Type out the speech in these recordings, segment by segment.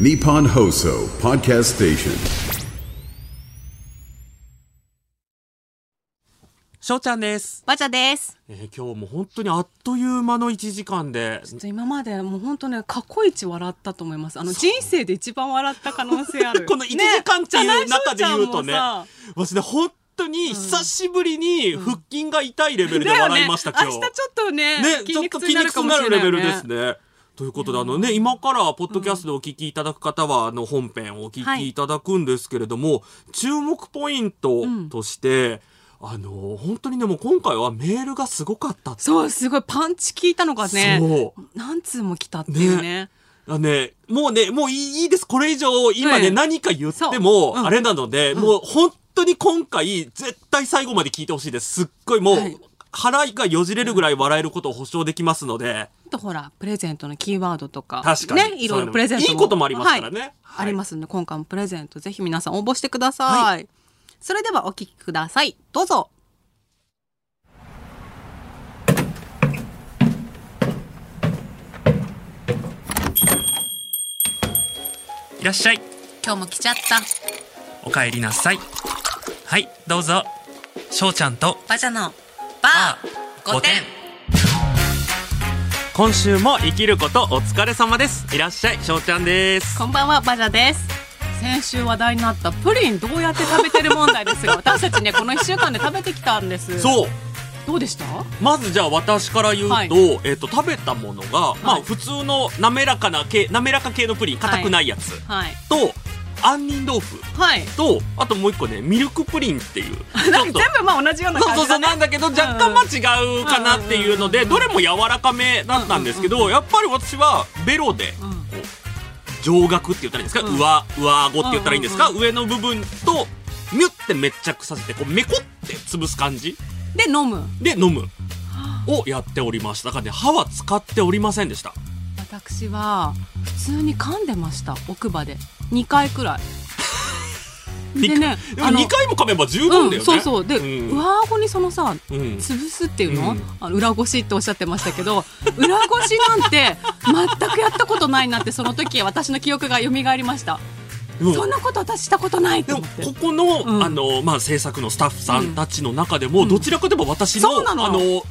Nippon Hoso Podcast Station. しょうちゃんです、バチャです。えー今日も本当にあっという間の1時間でちょっと今までもう本当ね過去一笑ったと思います。あの人生で一番笑った可能性ある。この1時間っていう中で言うとね私ね本当に久しぶりに腹筋が痛いレベルで笑いました、今日明日ちょっとねね、筋ちょっと肉痛になる筋肉痛になかもしれないよるレベルですね。ね。ということで、あのね、今から、ポッドキャストでお聞きいただく方は、あの、本編をお聞きいただくんですけれども、注目ポイントとして、あの、本当にね、もう今回はメールがすごかったってそうすごいパンチ効いたのがねそう。何通も来たっていうね。あね、もうね、もういいいいです。これ以上、今ね、ええ何か言っても、うんあれなので、もう本当に今回、絶対最後まで聞いてほしいです。すっごいもう、はい腹がよじれるぐらい笑えることを保証できますので、あとほらプレゼントのキーワードとか確かにねいろいろプレゼントいいこともありますからねはいはいありますんで今回もプレゼントぜひ皆さん応募してください。それではお聞きください。どうぞ。いらっしゃい。今日も来ちゃった。お帰りなさい。はい、どうぞ。しょうちゃんとバジャのバー5点。今週も生きることお疲れ様です。いらっしゃい、しょうちゃんです。こんばんは、バジャです。先週話題になったプリンどうやって食べてる問題ですが、私たちね、この1週間で食べてきたんです。そう。どうでした？まずじゃあ私から言うと、はいえっ、と、食べたものが、まあ普通の滑らかな系、滑らか系のプリン、硬くないやつ、はい。と、杏仁豆腐はい。と、あともう一個ね、ミルクプリンっていう。全部まあ同じようなそうそうそう感じだね。なんだけど若干まあ違うかなっていうのでどれも柔らかめだったんですけどやっぱり私はベロでこう上顎って言ったらいいんですか？うん。上上顎って言ったらいいんですか？うん上の部分とミュって密着させてこうメコって潰す感じ？で、飲む。で飲む。をやっておりました。だからね歯は使っておりませんでした。私は、普通に噛んでました、奥歯で。2回くらい。でね、でも2回も噛めば十分だよね、うん、そうそう。で、うん。上顎にそのさ、うん。潰すっていうの,、うん。あの裏ごしっておっしゃってましたけど 裏ごしなんて全くやったことないなってその時私の記憶が蘇りました。でもそんなこと私したことないでもと思って。ここの、うん。あのまあ制作のスタッフさんたちの中でも、どちらかといえば私の。あの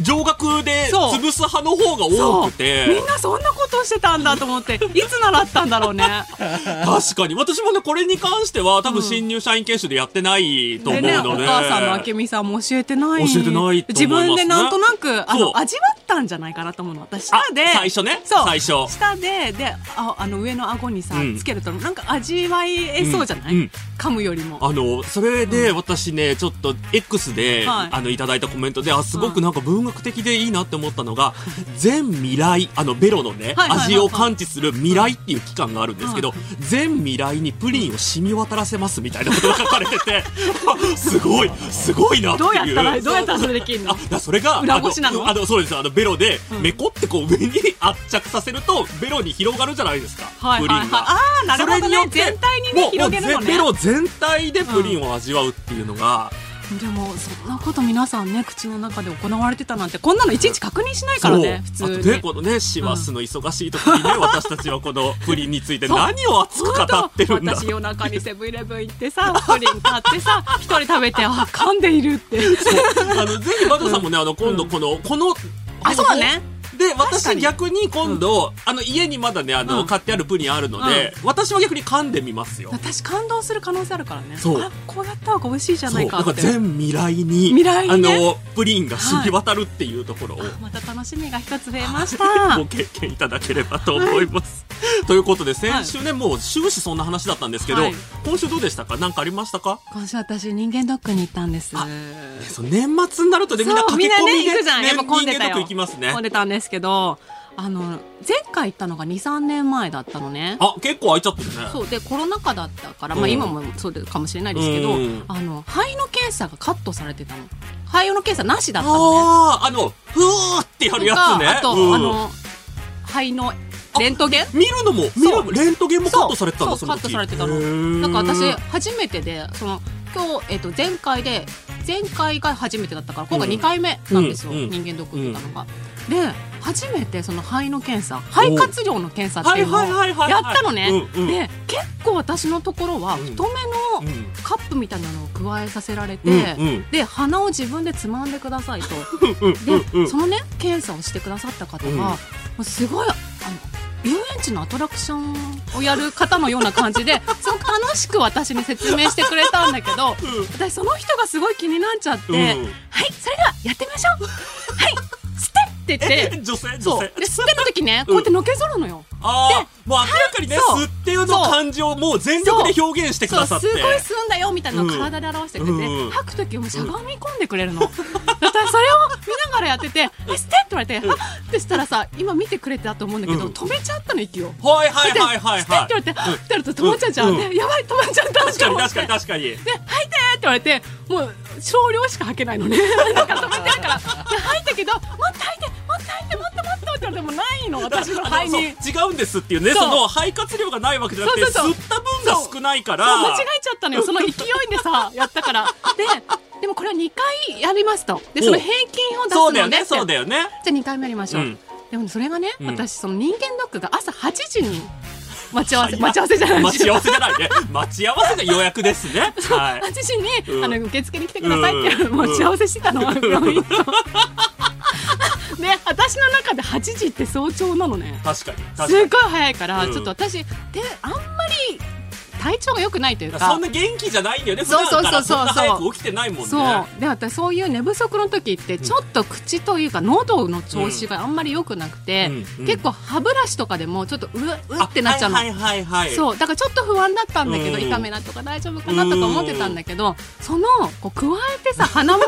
上顎で潰す派の方が多くて。みんなそんなことをしてたんだと思っていつ習ったんだろうね。確かに。私もねこれに関しては多分新入社員研修でやってないと思うで。ねので、お母さんの明美さんも教えてない。教えてないね。自分でなんとなくあの味わったんじゃないかなと思うの私。あ舌で最初ね。そう。最初。舌ででああの上の顎にさ、うん。つけるとなんか味わえそうじゃない、うん。うん。噛むよりも。あのそれで私ねちょっと X で、はい。あのいただいたコメントであすごくなんか文学的でいいなって思ったのが 全未来あのベロのね味を感知する未来っていう期間があるんですけど全未来にプリンを染み渡らせますみたいなことが書かれてて あすごいすごいなっていう。どうやったらどうやったらそれできるの？あそれが裏ごしなの？あのそうですあのベロでうん。メコってこう上に圧着させるとベロに広がるじゃないですか、はいはいはい。プリンが。ああなるほどね。それによって全体にね広げるのね。ベロ全体でプリンを味わうっていうのが、でもそんなこと皆さんね口の中で行われてたなんてこんなのいちいち確認しないからね普通に。とねこのね師走の忙しい時にね、私たちはこのプリンについて何を熱く語ってるんだ。私夜中にセブンイレブン行ってさプリン買ってさ 一人食べてあ噛んでいるって。あのぜひバトさんもねあの今度この、このあそうだねで私逆に今度、あの家にまだねあの、うん。買ってあるプリンあるので、私は逆に噛んでみますよ。私感動する可能性あるからね。そう。あこうやった方が美味しいじゃないかって。そうだから全未来に未来あのプリンが染み渡るっていうところを、また楽しみが一つ増えました。ご経験いただければと思います。ということで先週ね、もう終始そんな話だったんですけど、はい。今週どうでしたか？何かありましたか？今週私人間ドックに行ったんです。年末になるとねみんな駆け込みで、みんなね行くじゃん。やっぱ混んでたよ。混んでたんですけどあの前回行ったのが23年前だったのね。あ結構空いちゃってるね。そうでコロナ禍だったから、まあ、うん今もそうかもしれないですけど、うん。あの肺の検査がカットされてたの。肺の検査なしだったのね。あああのふーってやるやつね。あと、うん。あの肺のレントゲン？見るのも見るレントゲンもカットされてたんだそカットされてたの。なんか私初めてでその今日、えっと前回で前回が初めてだったから今回2回目なんですよ、うんうん。人間ドック行ったのが。で初めてその肺の検査肺活量の検査っていうのをやったのね。うんうん。で結構私のところはうん。太めのうんカップみたいなのを加えさせられて、うんうん。で鼻を自分でつまんでくださいと。うんで、うんそのね検査をしてくださった方が、すごいあの遊園地のアトラクションをやる方のような感じで すごく楽しく私に説明してくれたんだけど、私その人がすごい気になっちゃって、うん。はいそれではやってみましょう。はい。吸ってって。女性女そう。性で吸っての時ねこうやってのけぞるのよ、ああもう明らかにね吸ってるの感情をもう全力で表現してくださって。すごい吸うんだよみたいなのを体で表してくれて、うん。吐く時もしゃがみ込んでくれるの、だからそれを見ながらやってて「え吸って!」って言われて「はっ!」ってしたらさ今見てくれてたと思うんだけど、うん。止めちゃったの息を。はいはいはいはい吸ってって言われて、ってやると止まっちゃうじゃん。やばい止まっちゃった。確かに確かに確かに。で、吐いてって言われて、もう少量しか吐けないのね。なんか止めてるから。で、吐いたけど、もっと吐いて、もっと吐いて、もっともっとって言われてもないの、私の肺に。違うんですっていうねその肺活量がないわけじゃなくてそうそうそう吸った分が少ないから間違えちゃったのよ。その勢いでさ、やったから。で、でもこれは2回やりますと。で、その平均を出すそうだよねのでって。そうだよねじゃあ2回目やりましょう。うんでもねそれがね、うん私その人間ドックが朝8時に待ち合わせ待ち合わせじゃない。待ち合わせじゃないね。待ち合わせが予約ですね。はい。8時に、うん。あの受付に来てくださいって、うん。待ち合わせしてたの、病院と。で私の中で8時って早朝なのね。確かに。すっごい早いから、うん。ちょっと私であんまり体調が良くないというか。そんな元気じゃないんだよね。普そうそう段そうそうそんな早く起きてないもんね。そう。で私そういう寝不足の時ってちょっと口というか喉の調子があんまり良くなくて、うんうん。結構歯ブラシとかでもちょっとううってなっちゃうの、はいはいはいはい。そう。だからちょっと不安だったんだけど、うん。痛めなとか大丈夫かなとか思ってたんだけど、そのこう加えてさ鼻も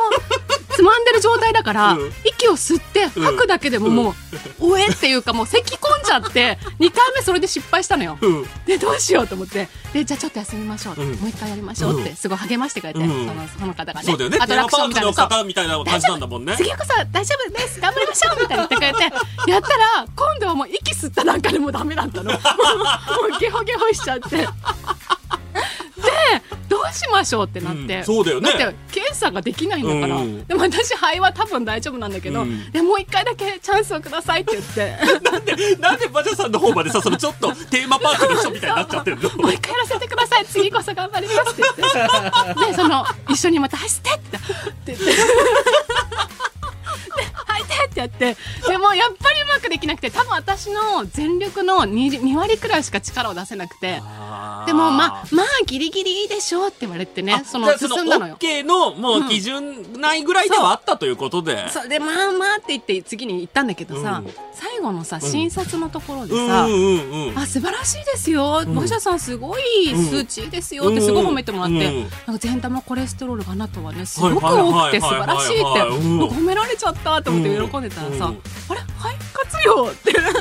つまんでる状態だから、うん。息を吸って吐くだけでももう、おえっていうかもう咳込んじゃって 2回目それで失敗したのよ。うん。でどうしようと思ってでじゃあちょっと休みましょう、うん。もう一回やりましょうってうん。すごい励ましてくれて、うん。そのその方がねそうだよね。アトラククションみたいな方みたいな感じなんだもんね。次こそ大丈夫です。頑張りましょう。みたいに言ってくれてやったら今度はもう息吸った段階でもうダメだったの。もうゲホゲホしちゃって。でどうしましょうってなって、うんそうだよね。だって検査ができないんだから、うん。でも私肺は多分大丈夫なんだけど、うん。でもう一回だけチャンスをくださいって言って。なんでなんでバジャさんの方までさそのちょっとテーマパークの人みたいになっちゃってるの？もう一回やらせてください次こそ頑張りますって言って。でその一緒にまた走って。って言ってってやってでもやっぱりうまくできなくて多分私の全力の 2, 2割くらいしか力を出せなくてでもまあまあギリギリいいでしょうって言われてねその進んだのよ。OK のもう基準内ぐらいではあったということで、そう。でまあまあって言って次に行ったんだけどさ、うん。最後のさ診察のところでうんさ、うんうんうん。あ素晴らしいですよ、ん。馬車さんすごい数値いいですよってすごい褒めてもらって、うん。なんか善玉コレステロールがあなたはねすごく多くて素晴らしいって褒められちゃったと思って喜ん。でたらさ、う。んあれ肺活量って。あれあれ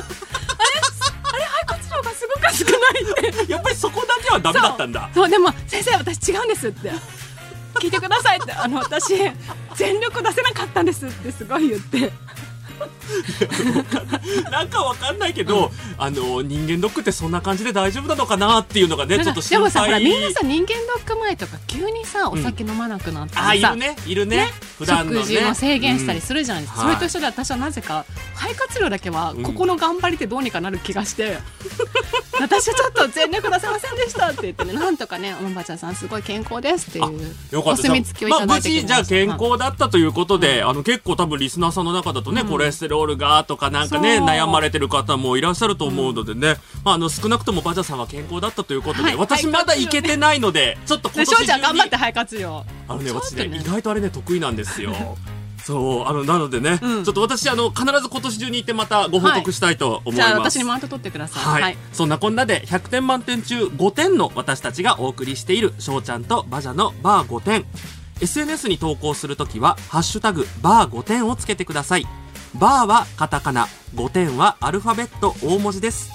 肺活量がすごく少ないって。やっぱりそこだけはダメだったんだ。そう。でも先生私違うんですって。聞いてくださいって。あの私全力出せなかったんですってすごい言って なんかわかんないけど、あの人間ドックってそんな感じで大丈夫なのかなっていうのがねちょっとで心配。もさほらみんなさ人間ドック前とか急にさお酒飲まなくなったりさ、あいるねいるね普段のね。食事も制限したりするじゃないですか、うん。それと一緒で私はなぜか肺活量だけはここの頑張りでどうにかなる気がして、私はちょっと全力出せませんでしたって言ってねなんとかねおばちゃんさんすごい健康ですっていうお墨付きをいただいてきました。まあ、無事じゃあ健康だったということで、あの結構多分リスナーさんの中だとね、コレステロールがとかなんかね悩まれてる方もいらっしゃると思うのでね、まあ、あの少なくともバジャさんは健康だったということで、はい私まだいけてないのでちょっと今で翔ちゃん年中に頑張って肺活量あのね私ね。ね意外とあれね得意なんですよ。そうあのなのでね、うん。ちょっと私あの必ず今年中に行ってまたご報告したいと思います、じゃあ私にマウント取ってください。はい、そんなこんなで100点満点中5点の私たちがお送りしている翔ちゃんとバジャのバー5点。SNS に投稿するときは「ハッシュタグバー5点」をつけてくださいバーはカタカナ。5点はアルファベット大文字です。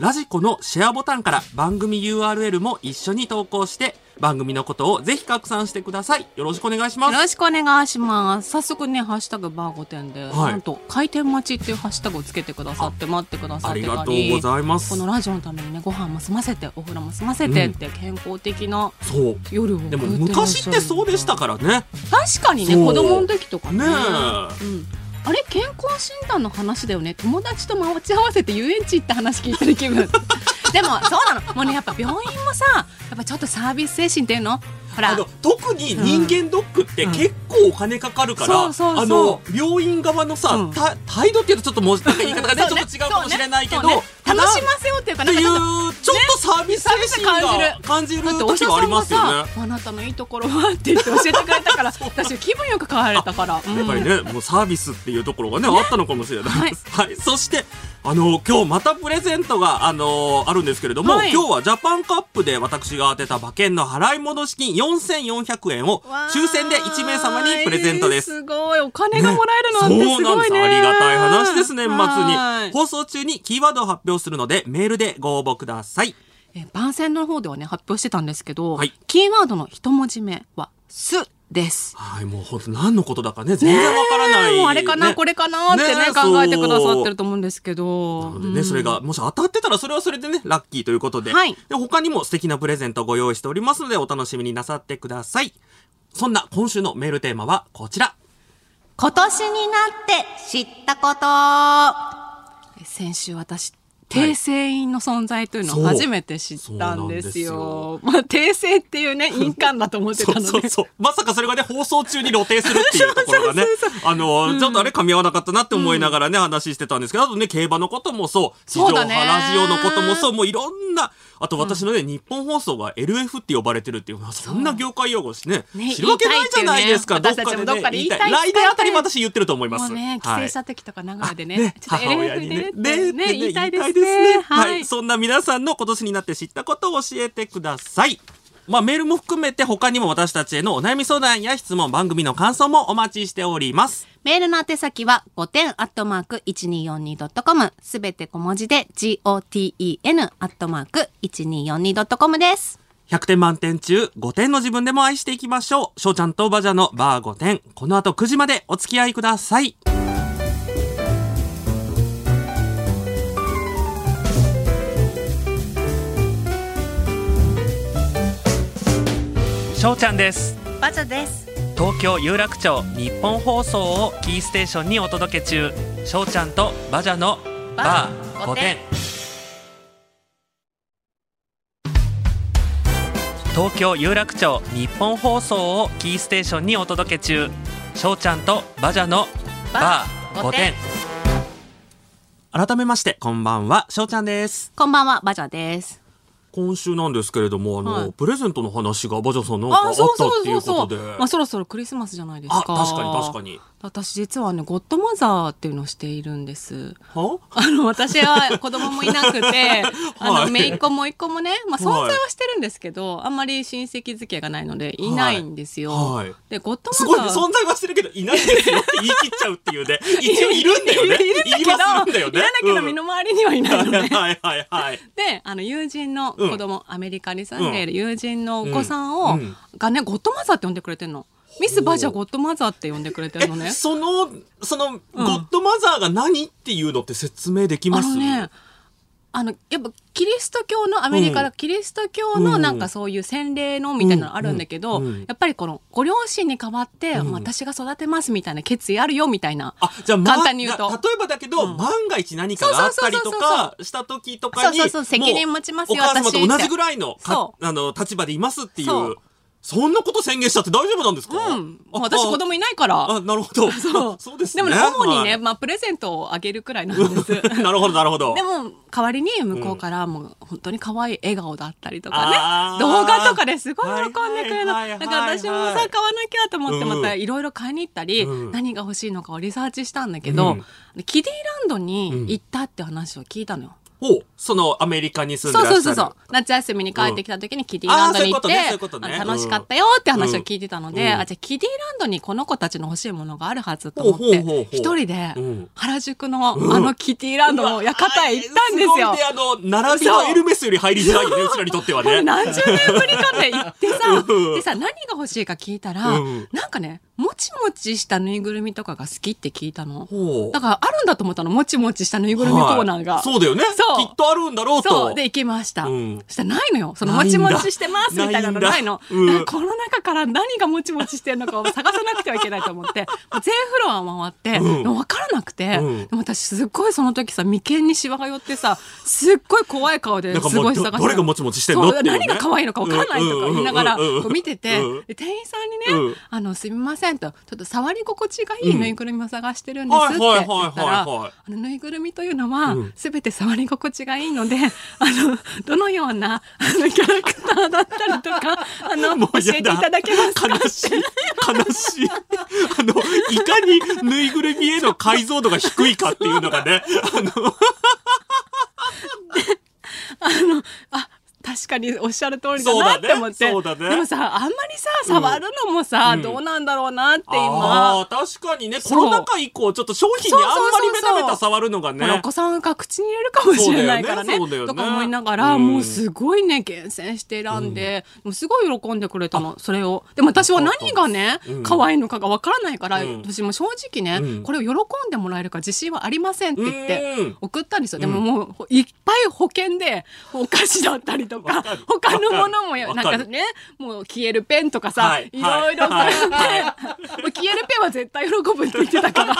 ラジコのシェアボタンから番組 URL も一緒に投稿して番組のことをぜひ拡散してください。よろしくお願いします。よろしくお願いします。早速ね「ハッシュタグバー5点で」はい。なんと開店待ちっていうハッシュタグをつけてくださって待ってくださってたありがとうりございます。このラジオのためにねご飯も済ませてお風呂も済ませてって健康的な夜をでも昔ってそうでしたからね。確かにね子供の時とかね。ねえ。うん、あれ健康診断の話だよね？友達と待ち合わせて遊園地行った話聞いてる気分。でもそうなの。もうねやっぱ病院もさやっぱちょっとサービス精神っていうの？あの特に人間ドックって結構お金かかるから、そうそうそう。あの病院側のさ、う。んた態度っていうとちょっともうなんか言い方がねちょっと違うかもしれないけど、ね。ただ楽しませようっていうかなんかちょっとサービス精神が感じる。時がありますよね。さ。あなたのいいところはって言って教えてくれたから 私気分よく変われたから、うんやっぱりね、もうサービスっていうところがね、あったのかもしれないです。はい。そして、あの、今日またプレゼントが、あのあるんですけれども、はい今日はジャパンカップで私が当てた馬券の払い戻し金4400円を抽選で1名様にプレゼントです。すごいお金がもらえるなんてすそうなんです。ありがたい話です、年末はいに。放送中にキーワードを発表するので、メールでご応募ください。え番宣の方ではね発表してたんですけど、はいキーワードの一文字目は「す」です。はい、もう本当何のことだかね、全然わからない、もうあれかな、ねこれかなってねね考えてくださってると思うんですけど。なのでね、うんそれが、もし当たってたら、それはそれでね、ラッキーということで。はいで、他にも素敵なプレゼントをご用意しておりますので、お楽しみになさってください。そんな今週のメールテーマはこちら。今年になって知ったこと。先週私、訂正員の存在というのを初めて知ったんですよ。まあ、訂正っていうね、印鑑だと思ってたので。そうそう。まさかそれがね、放送中に露呈するっていうところがね、あの、ちょっとあれ噛み合わなかったなって思いながらね、話してたんですけど、あとね、競馬のこともそう、地上波ラジオのこともそう、もういろんな、あと私のね、日本放送が LF って呼ばれてるっていうのは、そんな業界用語しね、ね知るわけないじゃないですか、どっかで言いたい。来年あたりも私言ってると思います。ね、帰省した時とか名古屋でね、ね、ちょっと母親にでねね、ね、言いたいですね。はい。そんな皆さんの今年になって知ったことを教えてください。まあ、メールも含めて他にも私たちへのお悩み相談や質問、番組の感想もお待ちしております。メールの宛先は5点アットマーク 1242.com すべて小文字で GOTEN アットマーク 1242.com です。100点満点中5点の自分でも愛していきましょう。翔ちゃんとバジャのバー5点。この後9時までお付き合いください。翔ちゃんです。バジャです。東京有楽町日本放送をキーステーションにお届け中。翔ちゃんとバジャのバー5点東京有楽町日本放送をキーステーションにお届け中。翔ちゃんとバジャのバー5点改めましてこんばんは。翔ちゃんです。こんばんは、バジャです。今週なんですけれどもあの、はい。プレゼントの話がバジャさんなんかあったっていうことで。まあそろそろクリスマスじゃないですあか。確かに確かに私実はね、ゴッドマザーっていうのをしているんです。は？あの、私は子供もいなくて、あの、はい姪っ子も一個もね、まあ存はい在はしてるんですけど、あんまり親戚付き合いがないので、いないんですよ。はいで、ゴッドすごいね、マザー。存在はしてるけど、いないですよって言い切っちゃうっていうね。一応いるんだよね。いるんだけど、言いるんだけど、身の回りにはいないのね。はいはいはい。で、あの、友人の子供、アメリカに住んでいる友人のお子さんを、うんうんがね、ゴッドマザーって呼んでくれてるの。ミス・バジャゴッドマザーって呼んでくれてるのね。え、。その、その、ゴッドマザーが何っていうのって説明できあます？のね、あの、やっぱ、キリスト教の、アメリカのキリスト教のなんかそういう洗礼のみたいなのあるんだけど、うん。うん。やっぱりこの、ご両親に代わって、うん。私が育てますみたいな決意あるよみたいな。あ、じゃあ、ま簡単に言うと。例えばだけど、うん。万が一何かがあったりとかした時とかに、そうそうそう責任持ちますよお母様と同じぐらいのあの立場でいますっていうそんなこと宣言しちゃって大丈夫なんですか？うん。あ私子供いないから。あ、なるほど。そう。そうですね。でもね、主にね、はいまあ、プレゼントをあげるくらいなんです。なるほど、なるほど。でも、代わりに向こうからもう本当に可愛い笑顔だったりとかね、動画とかですごい喜んでくれるの。はいはいはいはいだから私もさ、買わなきゃと思ってうんまたいろいろ買いに行ったり、うん何が欲しいのかをリサーチしたんだけど、うんキディランドに行ったって話を聞いたのよ。ほう、そのアメリカに住んでらっしゃる。そうそうそう。夏休みに帰ってきた時にキディランドに行って、う楽しかったよって話を聞いてたので、うん。あ、じゃあキディランドにこの子たちの欲しいものがあるはずと思って一人でうん。原宿のあのキディランドの館へ行ったんですよ。ごいね、あの、並びのエルメスより入りづらいよね、うちらにとってはね。何十年ぶりかって行ってさ、うん。でさ、何が欲しいか聞いたら、うん。なんかね、もちもちしたぬいぐるみとかが好きって聞いたの？だからあるんだと思ったの、もちもちしたぬいぐるみコーナーが。はいそうだよね。そう。きっとあるんだろうと。そう。で、行きました。うん。そしたらないのよ。そのもちもちしてます。みたいなのないの。ないうんこの中から何がもちもちしてるのかを探さなくてはいけないと思って、全フロア回って、うん。分からなくて、うん。でも私すっごいその時さ、眉間にシワが寄ってさ、すっごい怖い顔ですごい探してどれがもちもちしてんの？何が可愛いのか分からないとか言いながら見てて、店員さんにね、うんあの、すみませんと、ちょっと触り心地がいいぬいぐるみを探してるんですって言はいったら、ぬいぐるみというのはうん、すべて触り心地がいいので、あの、どのような、あの、キャラクターだったりとか、あの、教えていただけますか？悲しい悲しい。あのいかにぬいぐるみへの解像度が低いかっていうのがねあの あ、確かにおっしゃる通りだなって思って。そうだね。でもさ、あんまりさ、触るのもさ、うん。どうなんだろうなってあ今。ー確かにね。コロナ禍以降ちょっと商品にあんまりベタベタ触るのがほらおね子さんが口に入れるかもしれないからね。ね。とか思いながら、うん。もうすごいね、厳選して選んで、もうすごい喜んでくれたの、それを。でも私は何がねうん、可愛いのかがわからないから、うん。私も正直ね、うん。これを喜んでもらえるか自信はありませんって言って。うん送ったんですよ。でももういっぱい保険でお菓子だったりとか他のものもなんかねもう消えるペンとかさ、はいい、ろいろはいもう消えるペンは絶対喜ぶって言ってたから。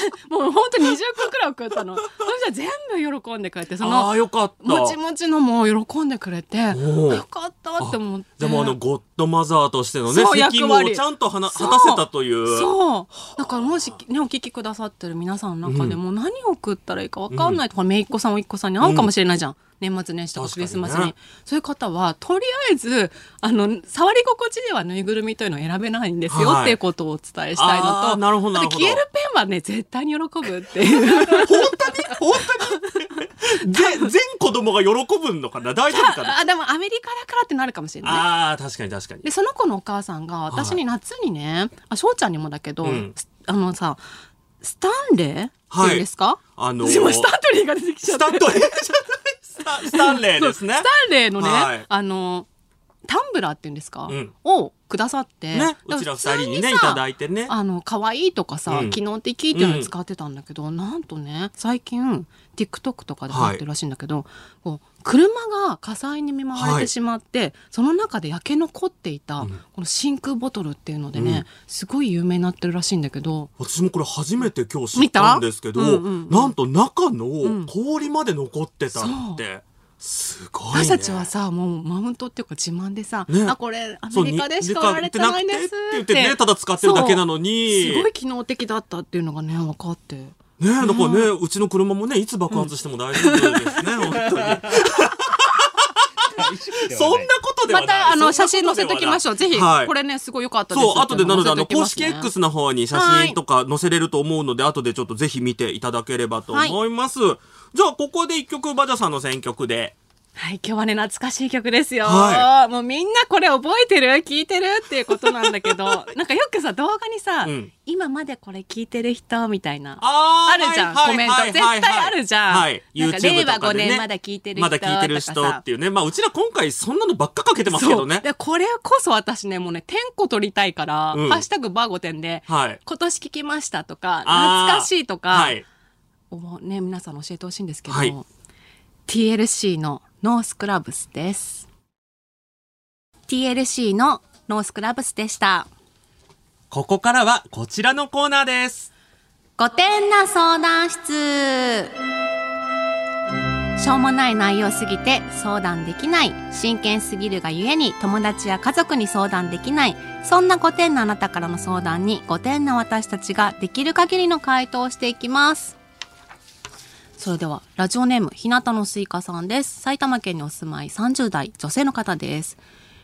もうほんと20個くらい送ったの。そしたら全部喜んでくれてそあのあよかった。もちもちのも喜んでくれてよかったって思って。でもあのゴッドマザーとしてのね責務をちゃんとはな果たせたという。そう。だからもし、ね、お聞きくださってる皆さんの中でも何を送ったらいいか分かんないとか、めいっ子さんおいっ子さんに会うかもしれないじゃん、年末年始とかクリスマスに。ねそういう方はとりあえずあの触り心地ではぬいぐるみというのを選べないんですよ、はいっていうことをお伝えしたいのと。なるほど消えるペンはね絶対に喜ぶっていう。本当に？本当に？ぜ全子供が喜ぶのかな？大丈夫かな？あでもアメリカだからってなるかもしれない。ああ確かに確かに。でその子のお母さんが私に夏にね、あ翔ちゃんにもだけど、うん。すあのさスタンレーっていうんですか、あのースタントリーが出てきちゃって。スタントレースタスタンレーですね。スタンレーのね、はい。あのタンブラーっていうんですか、うん。をくださって、ね。だうちら二人にねいただいてね。あの可愛いとかさ、うん。機能的っていうのに使ってたんだけど、なんとね最近 TikTok とかで入ってるらしいんだけど、こう車が火災に見舞われはいてしまって、その中で焼け残っていた、うん。この真空ボトルっていうのでね、うん。すごい有名になってるらしいんだけど。私もこれ初めて今日知ったんですけど、うんうんうん。なんと中んの氷まで残ってたって、すごいね。私たちはさもうマウントっていうか自慢でさ、ね。あこれアメリカでしか売られてないんですって言ってねただ使ってるだけなのにすごい機能的だったっていうのがね分かってねだからね、うちの車もねいつ爆発しても大丈夫ですね、本当に。そんなことでまたあの写真載せときましょう。ぜひ、はい。これねすごい良かったです。そう、後でなので、あの、公式 X の方に写真とか載せれると思うので、後でちょっとぜひ見ていただければと思います。じゃあ、ここで一曲、バジャさんの選曲で。はい今日はね懐かしい曲ですよ、はもうみんなこれ覚えてる？聞いてる？っていうことなんだけど なんかよくさ動画にさ、うん。今までこれ聞いてる人みたいなああるじゃんコメント。絶対あるじゃん。はい。なんか令和5とかでね。年まだ聞いてる人まだ聞いてる人っていうね。まあ、うちら今回そんなのばっかかけてますけどね。でこれこそ私ねもうね点個取りたいから「うん。ハッシュタグバーゴテン」で、はい。今年聞きましたとか懐かしいとか、はい。をね皆さん教えてほしいんですけど、はい。TLC のノースクラブスです。TLC のノースクラブスでした。ここからはこちらのコーナーです。五点な相談室。しょうもない内容すぎて相談できない。真剣すぎるがゆえに友達や家族に相談できない。そんな5点のあなたからの相談に5点の私たちができる限りの回答をしていきますそれではラジオネーム日向のスイカさんです。埼玉県にお住まい30代女性の方です。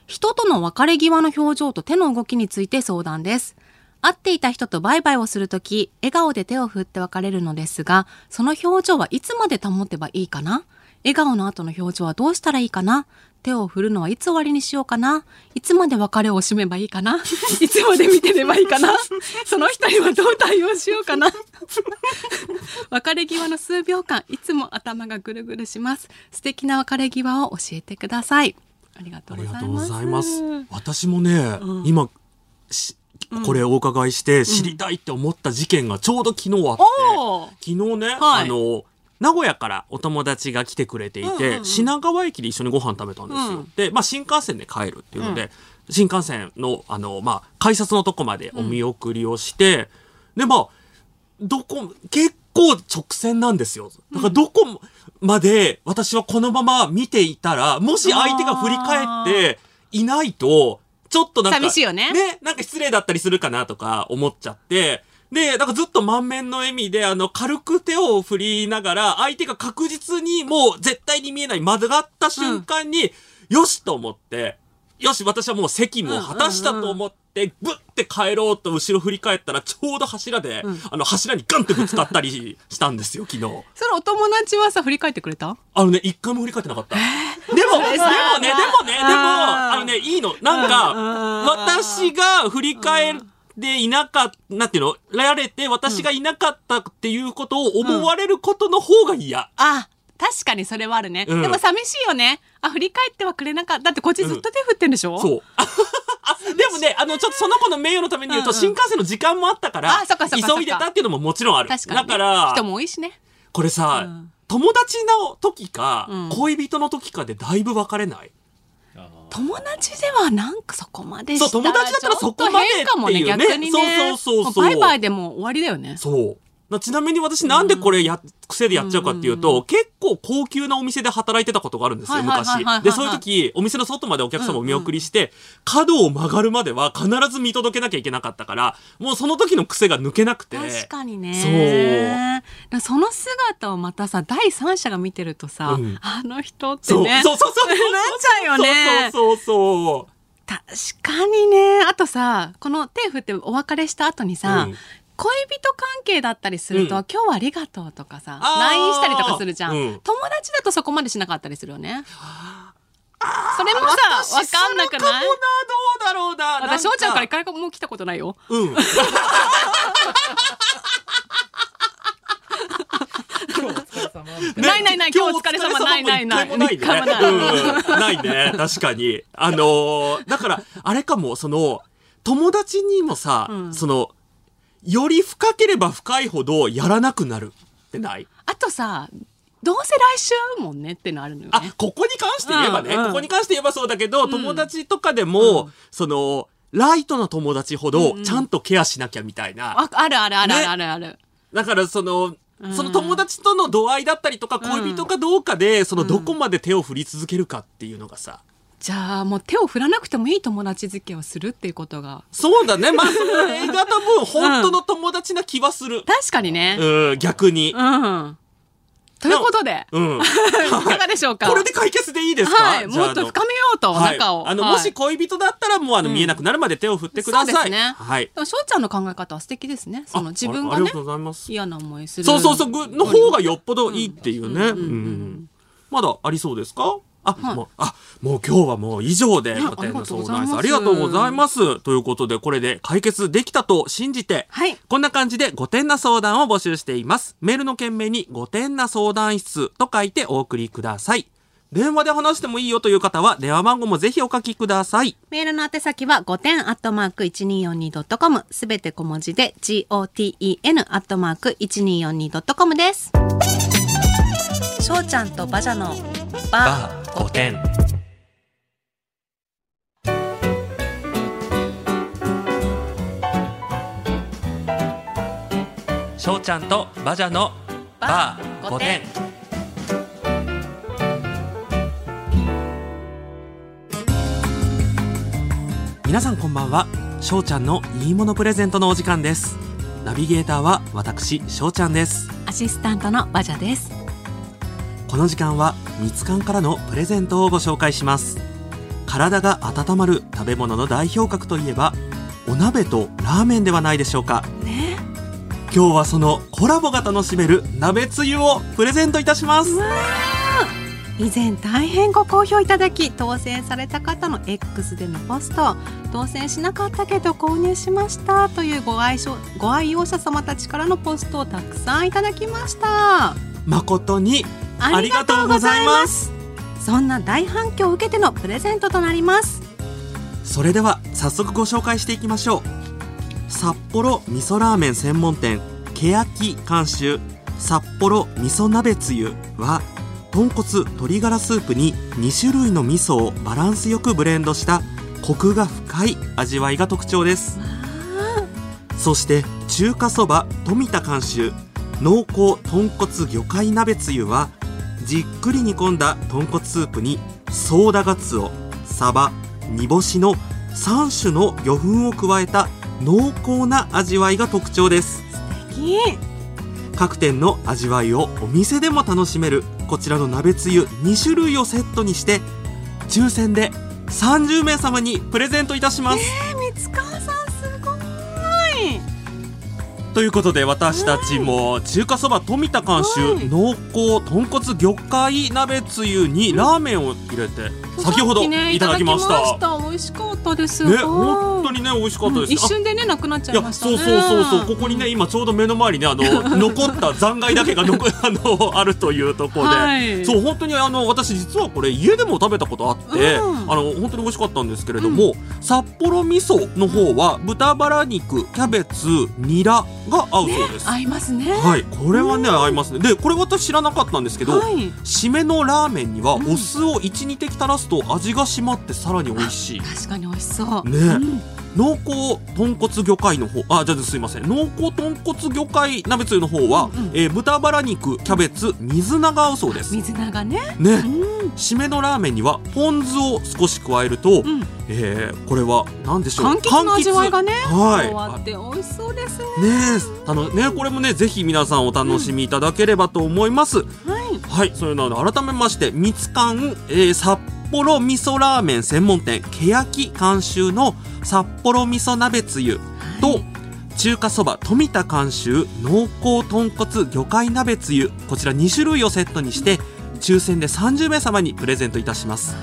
人との別れ際の表情と手の動きについて相談です。会っていた人とバイバイをするとき、笑顔で手を振って別れるのですが、その表情はいつまで保てばいいかな？笑顔の後の表情はどうしたらいいかな？手を振るのはいつ終わりにしようかな？いつまで別れを惜しめばいいかな？いつまで見てればいいかな？その人にはどう対応しようかな？別れ際の数秒間、いつも頭がぐるぐるします。素敵な別れ際を教えてください。ありがとあうございます。私もね、今、しこれお伺いして知りたいって思った事件がちょうど昨日あって、おー。昨日ね、はい。あの名古屋からお友達が来てくれていて、うんうんうん。品川駅で一緒にご飯食べたんですよ。うん。で、まあ、新幹線で帰るっていうので、新幹線のあの、まあ、改札のとこまでお見送りをして、でまあどこ結構直線なんですよ。だからどこまで私はこのまま見ていたらもし相手が振り返っていないとちょっとなんか寂しいよね。ね、なんか失礼だったりするかなとか思っちゃって、で、なんかずっと満面の笑みで、あの、軽く手を振りながら、相手が確実にもう絶対に見えない窓があった瞬間に、よしと思って、よし、私はもう責務を果たしたと思って、ぶって帰ろうと後ろ振り返ったら、ちょうど柱で、あの、柱にガンってぶつかったりしたんですよ、昨日。それお友達はさ振り返ってくれた？あのね、一回も振り返ってなかった。でも、でもね、でもね、でも、あのね、いいの。なんか、私が振り返っていなかった、なんていうの、られて、私がいなかったっていうことを思われることの方が嫌。あ確かにそれはあるね、うん。でも寂しいよね。あ振り返ってはくれなかった。だってこっちずっと手振ってんでしょ、そう。あ、でもね、あの、ちょっとその子の名誉のために言うと、うんうん。新幹線の時間もあったから、あそっかそっかそっか急いでたっていうのももちろんある。確かに、ね、だから、人も多いしね。これさ、うん。友達の時か、うん。恋人の時かでだいぶ分かれない？友達ではなんかそこまでしたそう友達だったらそこまでっと変かもね。っていうね逆にね。そうそうそうそう。もバイバイでもう終わりだよね。そう。なちなみに私なんでこれや、癖でやっちゃうかっていうと、結構高級なお店で働いてたことがあるんですよ、昔。で、そういう時、お店の外までお客様を見送りして、角を曲がるまでは必ず見届けなきゃいけなかったから、もうその時の癖が抜けなくて。確かにね。そう。その姿をまたさ第三者が見てるとさ、うん。あの人ってそう、ねそうそうそう。なっちゃうよね。そうそうそう確かにね。あとさこの手振ってお別れした後にさ、うん恋人関係だったりすると、うん。今日はありがとうとかさあー。LINE したりとかするじゃん、うん。友達だとそこまでしなかったりするよね。それもさ私わかんなくするかもないなどうだろうな。私翔ちゃんから一か。回も来たことないよ。うん。ないないない今日お疲れ様ないないない。一回もない回もない。うん。ないね。確かに。あのーだから、あれかも、その、友達にもさ、うん。その、より深ければ深いほどやらなくなるってない？あとさどうせ来週もんねってのあるのよあね、ここに関して言えばね、うんうんここに関して言えばそうだけど、友達とかでも、うん。その、ライトな友達ほうんうん。どちゃんとケアしなきゃみたいな。ああるあるあるあね。るあるある、だからその、うん。その友達との度合いだったりとか、恋人かどうかで、そのどこまで手を振り続けるかっていうのがさ。じゃあもう手を振らなくてもいい友達付きをするっていうことがそうだね。まあ、その映画多分本当の友達な気はする。確かにねうん、逆に。うんということでうん。いかがでしょうか？これで解決でいいですか？はいもっと深めようとはい仲を、あの、はいもし恋人だったらもうあの、見えなくなるまで手を振ってください。ねはい。でも翔ちゃんの考え方は素敵ですねそのあ自分がねあありがとうございます。嫌な思いするそうそうそう、ぐの方がよっぽどいいっていうね。うんうんうんうんまだありそうですかあ、はいもう、あ、もう今日はもう以上で、の相談室あありがとうごございます。ということで、これで解決できたと信じて、はいこんな感じで5点な相談を募集しています。メールの件名に5点な相談室と書いてお送りください。電話で話してもいいよという方は、電話番号もぜひお書きください。メールの宛先は5点アットマーク 1242.com すべて小文字で GOTEN アットマーク 1242.com です翔ちゃんとバジャのバー5点しょうちゃんとバジャのバー5点皆さんこんばんは。しょうちゃんのいいものプレゼントのお時間です。ナビゲーターは私しょうちゃんです。アシスタントのバジャです。この時間はみつかんからのプレゼントをご紹介します。体が温まる食べ物の代表格といえばお鍋とラーメンではないでしょうか。ね。今日はそのコラボが楽しめる鍋つゆをプレゼントいたします。以前大変ご好評いただき当選された方の X でのポスト当選しなかったけど購入しましたというご愛称ご愛用者様たちからのポストをたくさんいただきました。誠にありがとうございます。そんな大反響を受けてのプレゼントとなります。それでは早速ご紹介していきましょう。札幌味噌ラーメン専門店けやき監修札幌味噌鍋つゆは豚骨鶏ガラスープに2種類の味噌をバランスよくブレンドしたコクが深い味わいが特徴です。そして中華そば富田監修濃厚豚骨魚介鍋つゆはじっくり煮込んだ豚骨スープにソーダガツオサバ煮干しの3種の魚粉を加えた濃厚な味わいが特徴です。各店の味わいをお店でも楽しめるこちらの鍋つゆ2種類をセットにして抽選で30名様にプレゼントいたします、えー、三川さんということで私たちも中華そば富田監修、はい濃厚豚骨魚介鍋つゆにラーメンを入れて先ほどいただきました。美味しかったです。ねはい。本当にね美味しかったです、うん一瞬でねなくなっちゃいましたね。そうそうそうそうここにね今ちょうど目の前にねあの 残った残骸だけが残 あのあるというところで、はい。そう本当にあの私実はこれ家でも食べたことあって、うん。あの本当に美味しかったんですけれども、札幌味噌の方は豚バラ肉キャベツニラが合うそうです、合いますね。はい。これはね合いますね。でこれ私知らなかったんですけど、はい。締めのラーメンにはうん。お酢を12滴垂らすと味が締まってさらに美味しい。確かに美味しそう。ね。うん。濃厚豚骨魚介の方。あじゃあすいません。濃厚豚骨魚介鍋つゆの方は、うんうん。えー豚バラ肉キャベツ水菜が合うそうです。ね水菜がね。うん。締めのラーメンにはポン酢を少し加えると、うん。えーこれは何でしょう。柑橘の味わいがねはい。って美味しそうですね。ねえ。あのねこれもねぜひ皆さんお楽しみいただければと思います、はい。はい、そういうので改めまして、みつかん、えー札幌味噌ラーメン専門店、けやき監修の札幌味噌鍋つゆと、はい。中華そば富田監修濃厚豚骨魚介鍋つゆ、こちら2種類をセットにして、抽選で30名様にプレゼントいたします。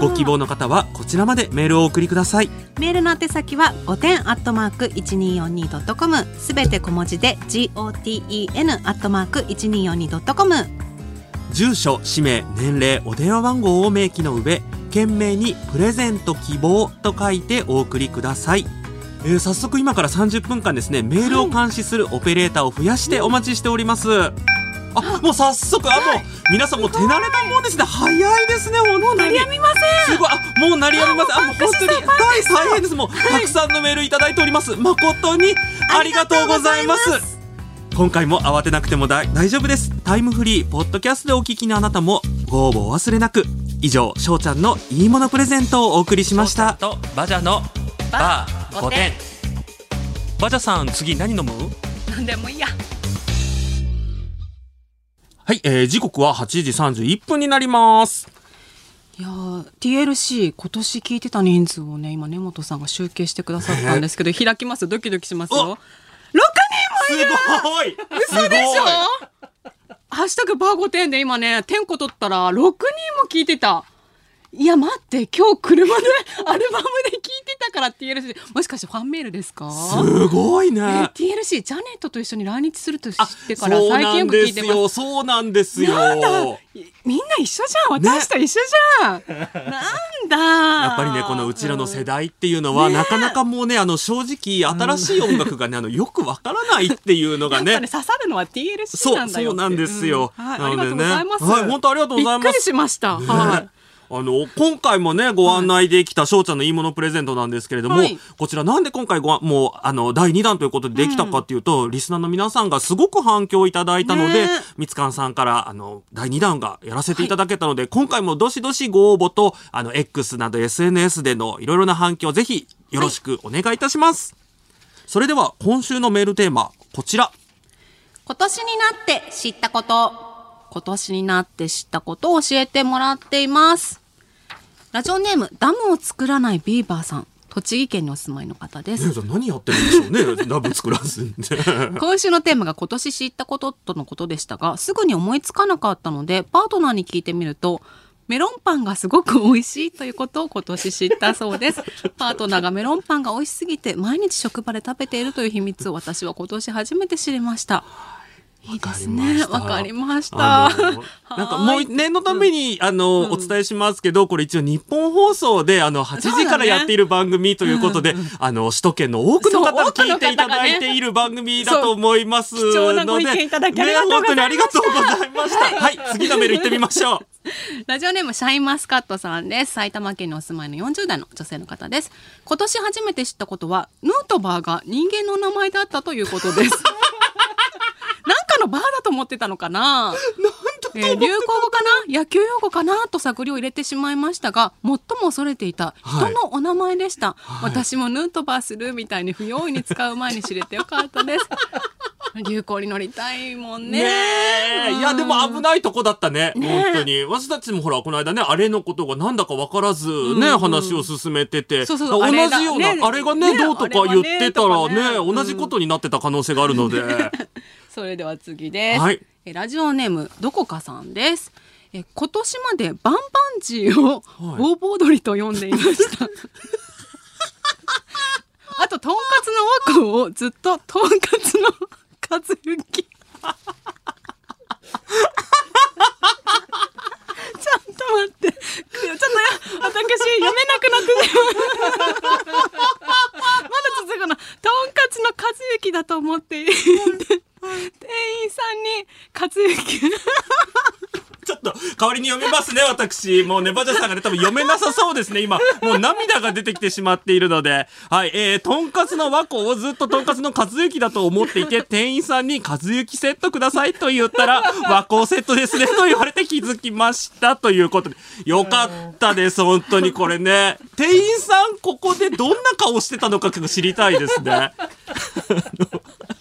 ご希望の方はこちらまでメールをお送りください。メールの宛先は5点アットマーク 1242.com すべて小文字で GOTEN アットマーク 1242.com 住所、氏名、年齢、お電話番号を明記の上、懸命にプレゼント希望と書いてお送りください。えー早速今から30分間ですね、メールを監視するオペレーターを増やしてお待ちしております。あ、もう早速、あ、もう、皆さんもう手慣れたもんですね。早いですね、本当に。鳴りやみませんすごい、あ、もう鳴りやみません。あ、もう本当に大大変です。もう、たくさんのメールいただいております。誠にありがとうございます。今回も慌てなくても大大丈夫です。タイムフリー、ポッドキャストでお聞きのあなたもご応募お忘れなく。以上、しょうちゃんのいいものプレゼントをお送りしました。とバジャのバー5点バジャさん次何飲む？なんでもいいやはい、えー、時刻は8時31分になります。いやー TLC 今年聞いてた人数をね今根本さんが集計してくださったんですけど開きます？ドキドキしますよお6すごい。すごい人でしょハッシュタグバー5点で今ね点呼取ったら6人も聞いてたいや待って今日車でアルバムで聞いてたから TLC もしかしてファンメールですか？すごいえね。TLC ジャネットと一緒に来日すると知ってから最近よく聞いてますですよ。そうなんですよ。なんだみんな一緒じゃん私と一緒じゃん、なんだやっぱりねこのうちらの世代っていうのは、なかなかもうねあの正直新しい音楽がねあのよくわからないっていうのがね ぱり刺さるのは TLC なんだよそうなんですよ。うんはい、ありがとうございます。はい本当ありがとうございますびっくりしました。はい。あの今回もねご案内できた翔ちゃんのいいものプレゼントなんですけれども、はいこちらなんで今回ごあもうあの第2弾ということでできたかっていうと、リスナーの皆さんがすごく反響いただいたので、ねみつかんさんからあの第2弾がやらせていただけたので、今回もどしどしご応募とあの X など SNS でのいろいろな反響ぜひよろしくお願いいたします。それでは今週のメールテーマこちら。今年になって知ったこと。今年になって知ったことを教えてもらっています。ラジオネーム、ダムを作らないビーバーさん。栃木県にお住まいの方です。何やってるんでしょうね ラブ作らずに。今週のテーマが今年知ったこととのことでしたが、すぐに思いつかなかったので、パートナーに聞いてみると、メロンパンがすごく美味しいということを今年知ったそうです。パートナーがメロンパンが美味しすぎて毎日職場で食べているという秘密を私は今年初めて知りました。いいいですね。わかりました。なんかもう念のために、あの、お伝えしますけど、これ一応日本放送で、あの、8時からやっている番組ということで、あの、首都圏の多くの方に聞いていただいている番組だと思いますので、ね、本当にありがとうございました。はい、次のメール行ってみましょう。ラジオネームシャインマスカットさんです。埼玉県にお住まいの40代の女性の方です。今年初めて知ったことは、ヌートバーが人間の名前だったということです。のバーだと思ってたのかな？えー流行語かな？野球用語かな？と探りを入れてしまいましたが最も恐れていた人のお名前でした、私もヌートバーするみたいに不用意に使う前に知れてよかったです。流行に乗りたいもんね。ねえ、いやでも危ないとこだったね。ね本当に。私たちもほらこの間ねあれのことがなんだか分からずね、話を進めてて。そうそうそう同じようなあれ,、ねがねねどうとか言ってたらね同じことになってた可能性があるので、それでは次です、はい。えラジオネームどこかさんです。え今年までバンバンジーをボーボー鳥と呼んでいました、あととんかつの枠をずっととんかつの和幸ちょっと待って。ちょっとや私読めなくなって。しまうまだ続くの。とんかつの和幸だと思って店員さんに和幸ちょっと代わりに読みますね私。もうねバジャさんがね多分読めなさそうですね今。もう涙が出てきてしまっているので。はいえー、とんかつの和子をずっととんかつの和幸だと思っていて店員さんに「和幸セットください」と言ったら「和子セットですね」と言われて気づきましたということで。よかったです本当に。これね。店員さんここでどんな顔してたのか知りたいですね。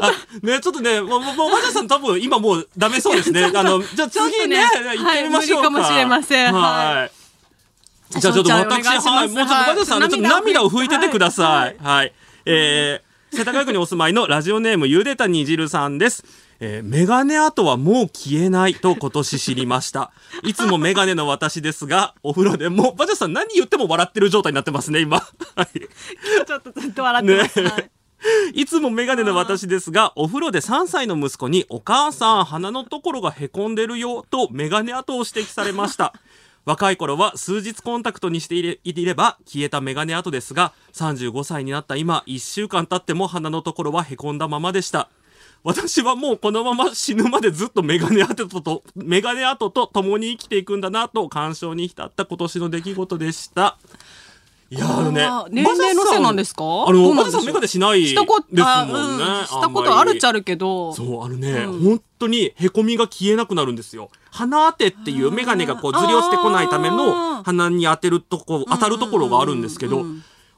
あね、ちょっとね、もう、もう、もう、マジャさん多分今もうダメそうですね。あの、じゃあ次ね、行ってみましょうか。かもしれませんはい。じゃあちょっと私、はい、もうちょっとマジャさん、はいちょっと涙を拭いててください。はい。えー、世田谷区にお住まいのラジオネームゆでたにじるさんです。えー、メガネ跡はもう消えないと今年知りました。いつもメガネの私ですが、お風呂でも、バジャさん何言っても笑ってる状態になってますね、今。はい。ちょっとずっと笑ってます、ねはい いつもメガネの私ですが、お風呂で3歳の息子に、お母さん、鼻のところがへこんでるよ、とメガネ跡を指摘されました。若い頃は数日コンタクトにしていれば消えたメガネ跡ですが、35歳になった今、1週間経っても鼻のところはへこんだままでした。私はもうこのまま死ぬまでずっとメガネ跡とと、メガネ跡と共に生きていくんだなと感傷に浸った今年の出来事でした。いやあのね年齢のせいなんですか？あの、マジさんメガネしないですしたこともあんね。うんしたことあるっちゃあるけど。そう、あのね、本当にへこみが消えなくなるんですよ。鼻当てっていうメガネがこうずり落ちてこないためあのー。鼻に当てるとこ、当たるところがあるんですけど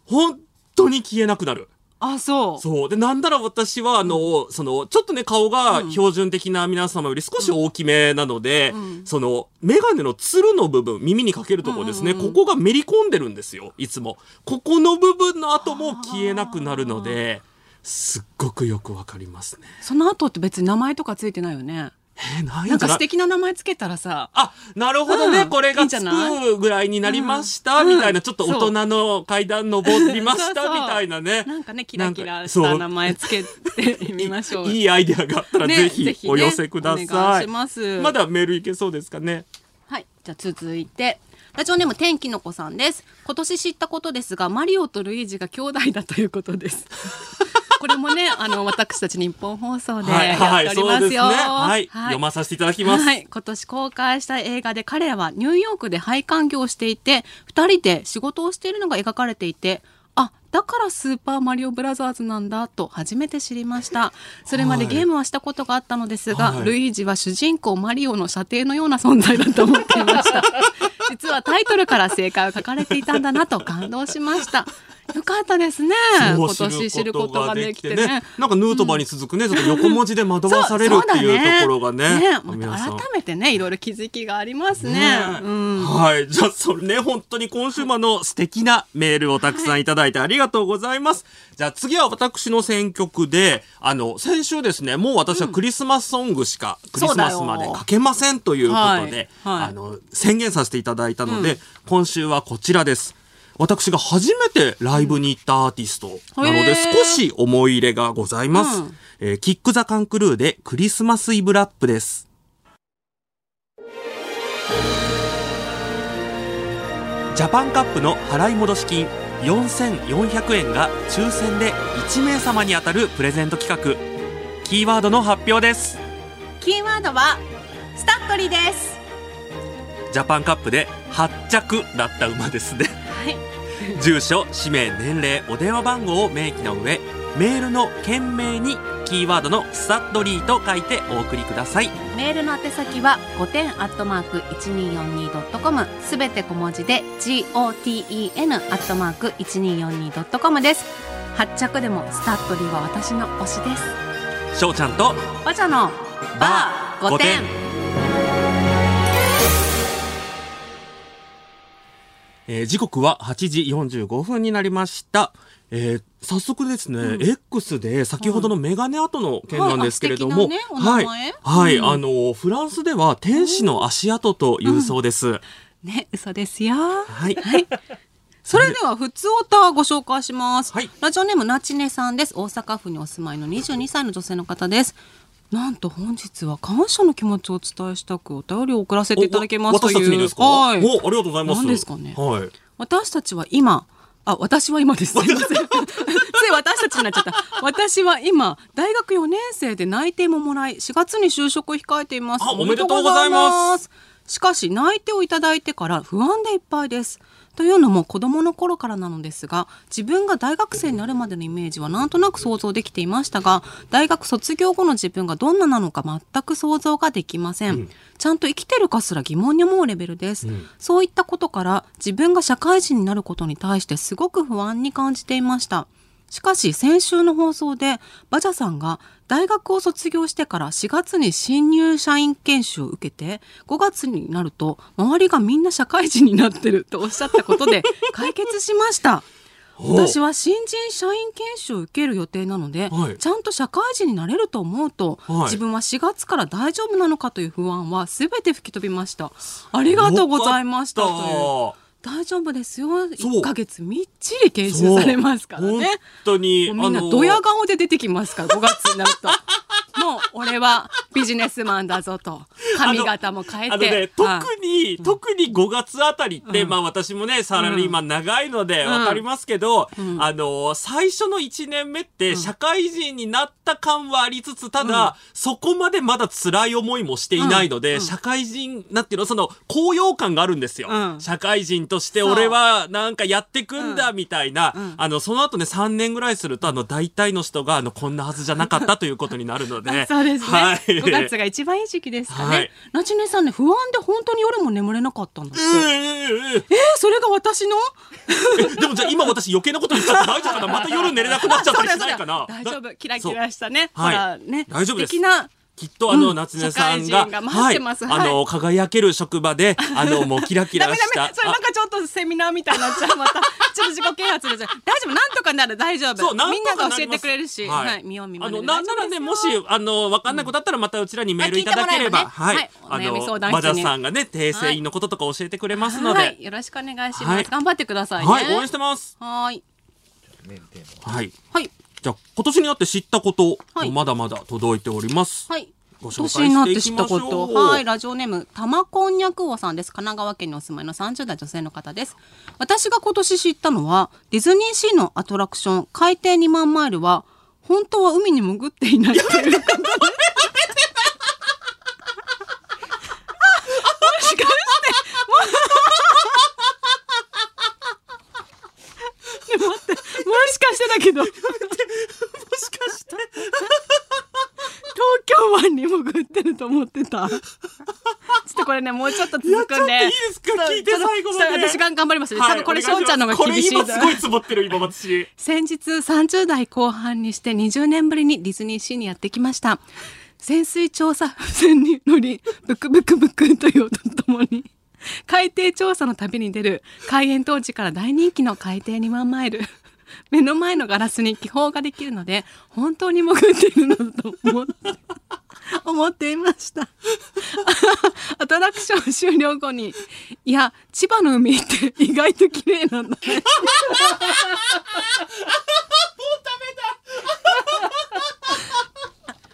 本当に消えなくなる。あそう。そう。で、なんだら私は、あの、その、ちょっとね、顔が標準的な皆様より少し大きめなので、その、メガネのつるの部分、耳にかけるところですね、ここがめり込んでるんですよ、いつも。ここの部分の後も消えなくなるので、すっごくよくわかりますね。その後って別に名前とかついてないよねえー、なんなんやかか素敵な名前つけたらさあ、なるほどね。うんこれがつくぐらいになりました、うんみたいな、ちょっと大人の階段登りました、みたいなね。なんかねキラキラした名前つけてみましょういいアイデアがあったらねぜひお寄せください。お願いしますまだメールいけそうですかね？はい、じゃあ続いて。ラジオネーム天気の子さんです。今年知ったことですが、マリオとルイージが兄弟だということです。これもね、あの私たち日本放送ではい、やはい、っておりそうですね。ますよ。はい、読まさせていただきます。はい、今年公開した映画で彼らはニューヨークで配管業をしていて2人で仕事をしているのが描かれていてあだからスーパーマリオブラザーズなんだと初めて知りました。それまではい。ゲームはしたことがあったのですが、はい。ルイージは主人公マリオの射程のような存在だと思っていました。実はタイトルから正解を書かれていたんだなと感動しましたよかったですね。今年知ることができてね。なんかヌートバーに続くね、ちょっと横文字で惑わされるっていうところがね。改めてねいろいろ気づきがありますね。はい。じゃあ、それね、本当に今週もあの素敵なメールをたくさんいただいてありがとうございます。じゃあ次は私の選曲で、あの、先週ですね、もう私はクリスマスソングしか、クリスマスまで書けませんということで、あの、宣言させていただいたので、今週はこちらです。私が初めてライブに行ったアーティストなので少し思い入れがございます。うんえーキックザカンクルーでクリスマスイブラップです。ジャパンカップの払い戻し金4400円が抽選で1名様に当たるプレゼント企画。キーワードの発表です。キーワードはスタッドリーですジャパンカップで8着だった馬ですね。はい。住所、氏名、年齢、お電話番号を明記の上、メールの件名にキーワードのスタッドリーと書いてお送りください。メールの宛先は5点アットマーク 1242.com すべて小文字で GOTEN アットマーク 1242.com です。8着でもスタッドリーは私の推しです。翔ちゃんとバジャのバー5点えー時刻は8時45分になりました。えー早速ですね、X で先ほどのメガネ跡の件なんですけれども、はいはい、はいうん。あのフランスでは天使の足跡というそうです。ね嘘ですよ。はい、それでは普通オタご紹介します、はい。ラジオネームなちねさんです。大阪府にお住まいの22歳の女性の方ですなんと本日は感謝の気持ちをお伝えしたくお便りを送らせていただきますという。にですか？はい。お、ありがとうございます。何ですかね？はい。私たちは今あ私は今です。すいませんつい私たちになっちゃった。私は今大学4年生で内定ももらい4月に就職を控えています。あおめでとうございます。しかし内定をいただいてから不安でいっぱいですというのも子供の頃からなのですが自分が大学生になるまでのイメージはなんとなく想像できていましたが大学卒業後の自分がどんななのか全く想像ができません、ちゃんと生きてるかすら疑問に思うレベルです、そういったことから自分が社会人になることに対してすごく不安に感じていましたしかし先週の放送でバジャさんが大学を卒業してから4月に新入社員研修を受けて5月になると周りがみんな社会人になってるとおっしゃったことで 解決しました。私は新人社員研修を受ける予定なので、はい。ちゃんと社会人になれると思うと、はい。自分は4月から大丈夫なのかという不安は全て吹き飛びました。ありがとうございましたという。よ大丈夫ですよ。そう。1ヶ月みっちり研修されますから本ね当に、みんなドヤ顔で出てきますから5月になるともう俺はビジネスマンだぞと。髪型も変えて。ね、はい。特に、特に5月あたりって、まあ私もね、サラリーマン長いのでうん。わかりますけど、あの、最初の1年目って社会人になった感はありつつ、ただ、そこまでまだ辛い思いもしていないので、うん。社会人、なんていうの、その、高揚感があるんですよ。うん。社会人として俺はなんかやってくんだ、みたいな、うん。あの、その後ね、3年ぐらいすると、あの、大体の人が、あの、こんなはずじゃなかったということになるので。そうですね、はい。5月が一番いい時期ですかね、はい。なちねさんね不安で本当に夜も眠れなかったんです。よ、うんうんうん。えーそれが私の？でもじゃあ今私余計なこと言っちゃって大丈夫かなまた夜寝れなくなっちゃったりしないかな。大丈夫。だキラキラしたね。そうほらね。大丈夫です。素敵なきっとあの、うん夏音さんがあの輝ける職場で あのもうキラキラした。ダメそれなんかちょっとセミナーみたいになっちゃう。またちょっと自己啓発です 大丈夫なんとかなる。大丈夫。そうなんみんとかなが教えてくれるし、はい。はい、見よう見まあのねでなんならねもしあのわかんないことあったらまたうちらにメールい。ただければ、あ聞いてもらえばね。はい。お悩み相談室に。バジャさんがね訂正員のこととか教えてくれますので、はい、よろしくお願いします、はい。頑張ってくださいね。はい。応援してます。はい。はい。はいじゃあ今年になって知ったこと、はい。まだまだ届いております、はい。ご紹介年になって知ったこしていきましょうと。はい。ラジオネーム玉こんにゃく王さんです。神奈川県にお住まいの30代女性の方です。私が今年知ったのはディズニーシーのアトラクション海底2万マイルは本当は海に潜っていないっていう。もしかしてだけどもしかして東京湾に潜ってると思ってた。ちょっとこれね、もうちょっと続くんで。いやちょっといいですか？聞いて最後まで私が頑張りますね。多分これ、しょうちゃんの方が厳しいこれ今すごいつぼってる今私先日30代後半にして20年ぶりにディズニーシーにやってきました。潜水調査船に乗り、ブクブクブクという音とともに、海底調査の旅に出る開園当時から大人気の海底2万マイル。目の前のガラスに気泡ができるので、本当に潜っているのだと思って。思っていました。アトラクション終了後に「いや千葉の海って意外と綺麗なんだね もう食べた」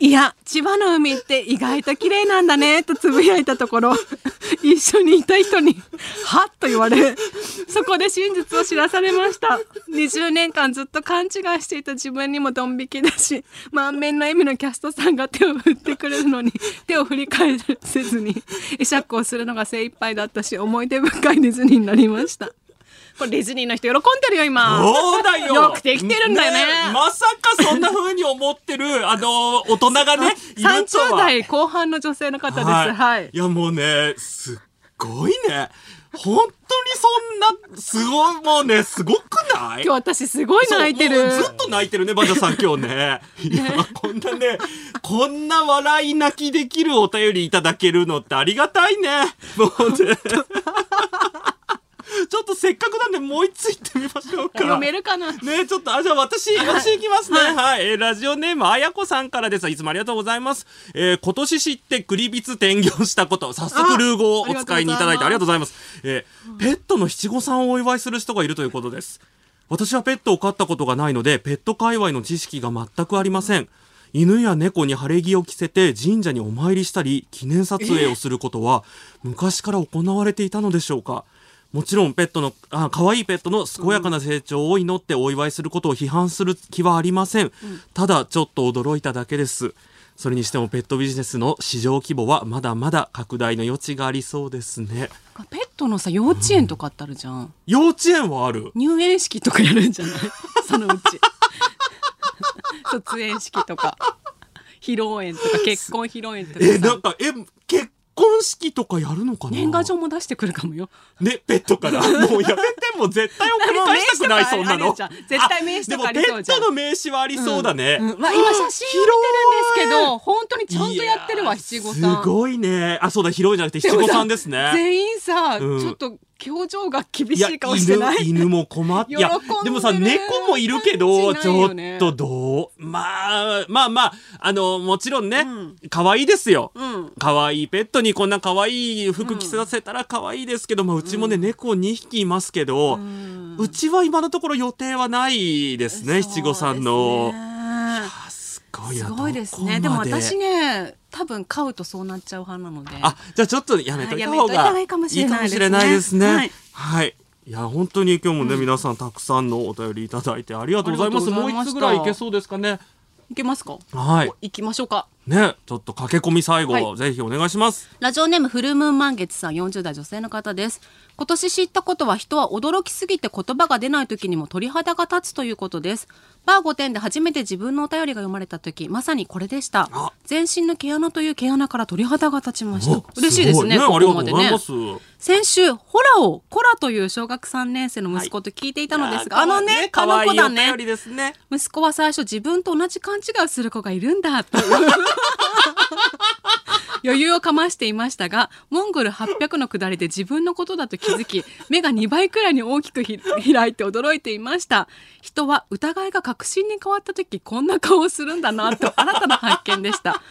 いや千葉の海って意外と綺麗なんだねとつぶやいたところ。一緒にいた人に「はっ」と言われそこで真実を知らされました。20年間ずっと勘違いしていた自分にもドン引きだし満面の笑みのキャストさんが手を振ってくれるのに手を振り返せずに会釈をするのが精一杯だったし思い出深いディズニーになりました。これディズニーの人喜んでるよ今。そうだよ。よくできてるんだよね。まさかそんな風に思ってるあの大人がねいると30は代後半の女性の方です。はい、い。やもうねすっごいね。本当にそんなすごいもうねすごくない？今日私すごい泣いてる。ずっと泣いてるねバジャさん今日ね。いやこんなねこんな笑い泣きできるお便りいただけるのってありがたいね。もうねちょっとせっかくなんでもう一つ行ってみましょうか読めるかなねちょっと、あ、じゃあ私、私行きますね。はい。えーラジオネーム、あやこさんからです。いつもありがとうございます。えー今年知ってクリビツ転業したこと、早速ルー語をお使いにいただいてありがとうございます。えーペットの七五三をお祝いする人がいるということです。私はペットを飼ったことがないので、ペット界隈の知識が全くありません。犬や猫に晴れ着を着せて神社にお参りしたり記念撮影をすることは昔から行われていたのでしょうかもちろんペットのあ可愛いペットの健やかな成長を祈ってお祝いすることを批判する気はありません、ただちょっと驚いただけです。それにしてもペットビジネスの市場規模はまだまだ拡大の余地がありそうですね。ペットのさ幼稚園とかあったるじゃん、幼稚園はある。入園式とかやるんじゃない？そのうち。卒園式とか。披露宴とか結婚披露宴とかさ。えなんかえ結婚式とかやるのかな？年賀状も出してくるかもよね、ペットから。もうやめて、もう絶対送り返したくない、そんなの。絶対名刺でもペットの名刺はありそうだね。うんまあ、今写真を見てるんですけど本当にちゃんとやってるわ七五三すごいね。あ、そうだ、広いじゃなくて七五三ですね。全員さ、うんちょっと表情が厳しい顔してない？犬犬も困ってでる。でもさ猫もいるけど感ちょっとどう？まあまあまああのもちろんね、ん。可愛いですよ、うん。可愛いペットにこんな可愛い服着させたら可愛いですけど、まあ、うちもね、猫2匹いますけど、うちは今のところ予定はないですね七五三の。あすごいなすごいですね。でも私ね多分飼うとそうなっちゃう派なのであじゃあちょっとやめといた方がいいかもしれないですねいいいですね。はいはい。いや本当に今日もね、皆さんたくさんのお便りいただいてありがとうございます。もう一つぐらいいけそうですかね？いけますか？はい。行きましょうかねちょっと駆け込み最後、はい。ぜひお願いします。ラジオネームフルムーン満月さん40代女性の方です。今年知ったことは人は驚きすぎて言葉が出ない時にも鳥肌が立つということです。バー5点で初めて自分のお便りが読まれた時まさにこれでした。あ。全身の毛穴という毛穴から鳥肌が立ちました。お嬉しいですねごここまで。先週ホラをコラという小学3年生の息子と聞いていたのですが、あのねあ可の子だね。ですね。息子は最初自分と同じ勘違いをする子がいるんだと余裕をかましていましたがモンゴル800の下りで自分のことだと気づき目が2倍くらいに大きくひ 開いて驚いていました。人は疑いが確信に変わった時こんな顔をするんだなと新たな発見でした。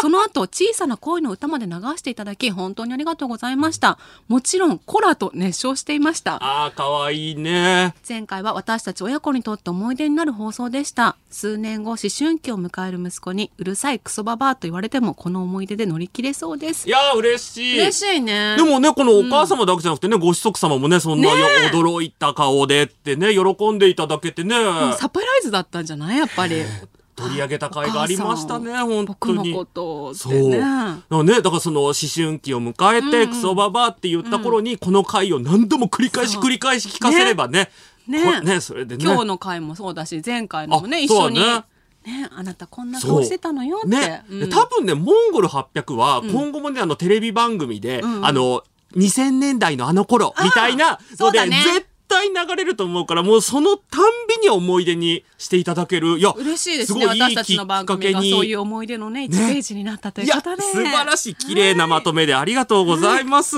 その後小さな恋の歌まで流していただき本当にありがとうございました。もちろんコラと熱唱していました。あー可愛いね。前回は私たち親子にとって思い出になる放送でした。数年後思春期を迎える息子にうるさいクソババアと言われてもこの思い出で乗り切れそうです。いやー嬉しい。嬉しいね。でもね、このお母様だけじゃなくてね、ご子息様もね、そんな、ね驚いた顔でってね、喜んでいただけてね、サプライズだったんじゃない？やっぱり。取り上げた甲斐がありましたね、本当に。僕のことってそう。ねだからね、だからその思春期を迎えて、クソババアって言った頃に、この回を何度も繰り返しそう。繰り返し聞かせればね、ね。これね、それでね。今日の回もそうだし前回のもねあ一緒にねあなたこんな顔してたのよって。ね、うん。で多分ね、モンゴル800は、今後もね、あの、テレビ番組で、ん。あの、2000年代のあの頃、みたいなので、ね。絶対流れると思うから、もうそのたんびに思い出にしていただける。いや、嬉しいですね。ごいいたちの番組がきっかけにそういう思い出のね1ページになったといいうや、ことで、素晴らしい、綺麗なまとめでありがとうございます。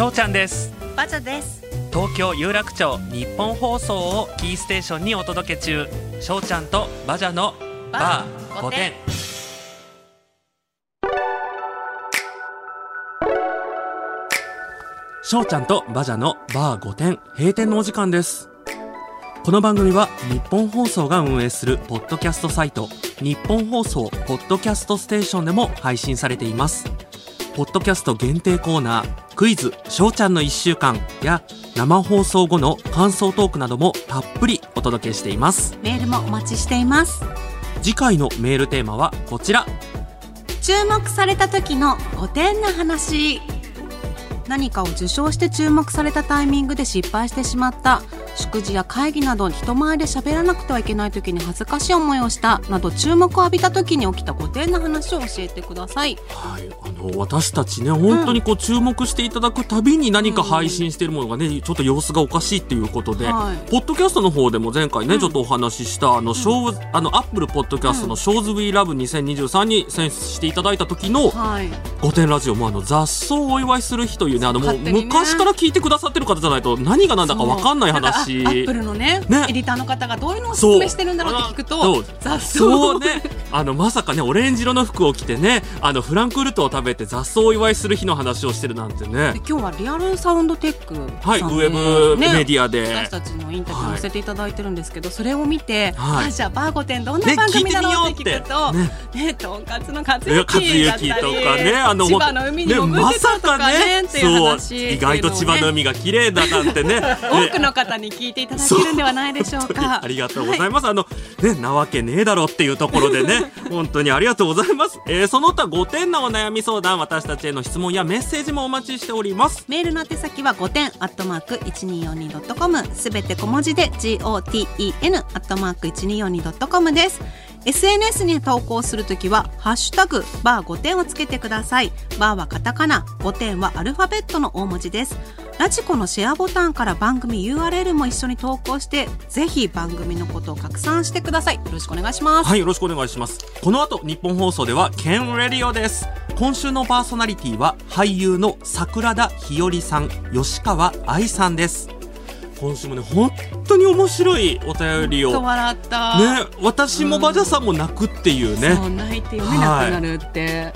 しょうちゃんです。バジャです。東京有楽町日本放送をキーステーションにお届け中。しょうちゃんとバジャのバー5点しょうちゃんとバジャのバー5点閉店のお時間です。この番組は日本放送が運営するポッドキャストサイト。日本放送ポッドキャストステーションでも配信されていますポッドキャスト限定コーナークイズしょうちゃんの1週間や生放送後の感想トークなどもたっぷりお届けしています。メールもお待ちしています。次回のメールテーマはこちら。注目された時の5点な話。何かを受賞して注目されたタイミングで失敗してしまった祝辞や会議など人前で喋らなくてはいけない時に恥ずかしい思いをしたなど注目を浴びた時に起きた5点の話を教えてください。はい、あの私たちね本当にこう注目していただくたびに何か配信しているものがね、ちょっと様子がおかしいっていうことで、はい。ポッドキャストの方でも前回ね、ちょっとお話ししたあの、ショーあのアップルポッドキャストの「ショーズ・ウィー・ラブ2023」に選出していただいた時のはい「御殿ラジオ」もあの雑草をお祝いする日というねあのもう昔から聞いてくださってる方じゃないと何が何だか分かんない話。アップルのねね。エディターの方がどういうのをおすすめしてるんだろうって聞くと雑草そうね。あのまさかねオレンジ色の服を着てねあのフランクフルトを食べて雑草をお祝いする日の話をしてるなんてね。で今日はリアルサウンドテックはい、ウェブねメディアで、私たちのインタビューを載せていただいてるんですけど、それを見て、はい。あじゃあバーゴテンどんな番組だろうって聞くと、ねねとんかつの勝之だったり之とかねあの千葉の海に潜ねってたとかねっていう話そう意外と千葉の海海が綺麗だなんてね。多くの方に聞いていただけるんではないでしょうか。ありがとうございます、あのねなわけねえだろっていうところでね 本当にありがとうございます、えーその他5点のお悩み相談私たちへの質問やメッセージもお待ちしております。メールの宛先は5点アットマーク 1242.com すべて小文字で GOTEN アットマーク 1242.com です SNS に投稿するときは「ハッシュタグバー5点」をつけてください。バーはカタカナ5点はアルファベットの大文字です。ラジコのシェアボタンから番組 URL も一緒に投稿してぜひ番組のことを拡散してください。よろしくお願いします、はいよろしくお願いします。この後日本放送ではケンレディオです。今週のパーソナリティは俳優の桜田ひよりさん吉川愛さんです。今週もね本当に面白いお便りを。と笑った。ね私もバジャさんも泣くっていうね、そう泣いて読めなくなるって、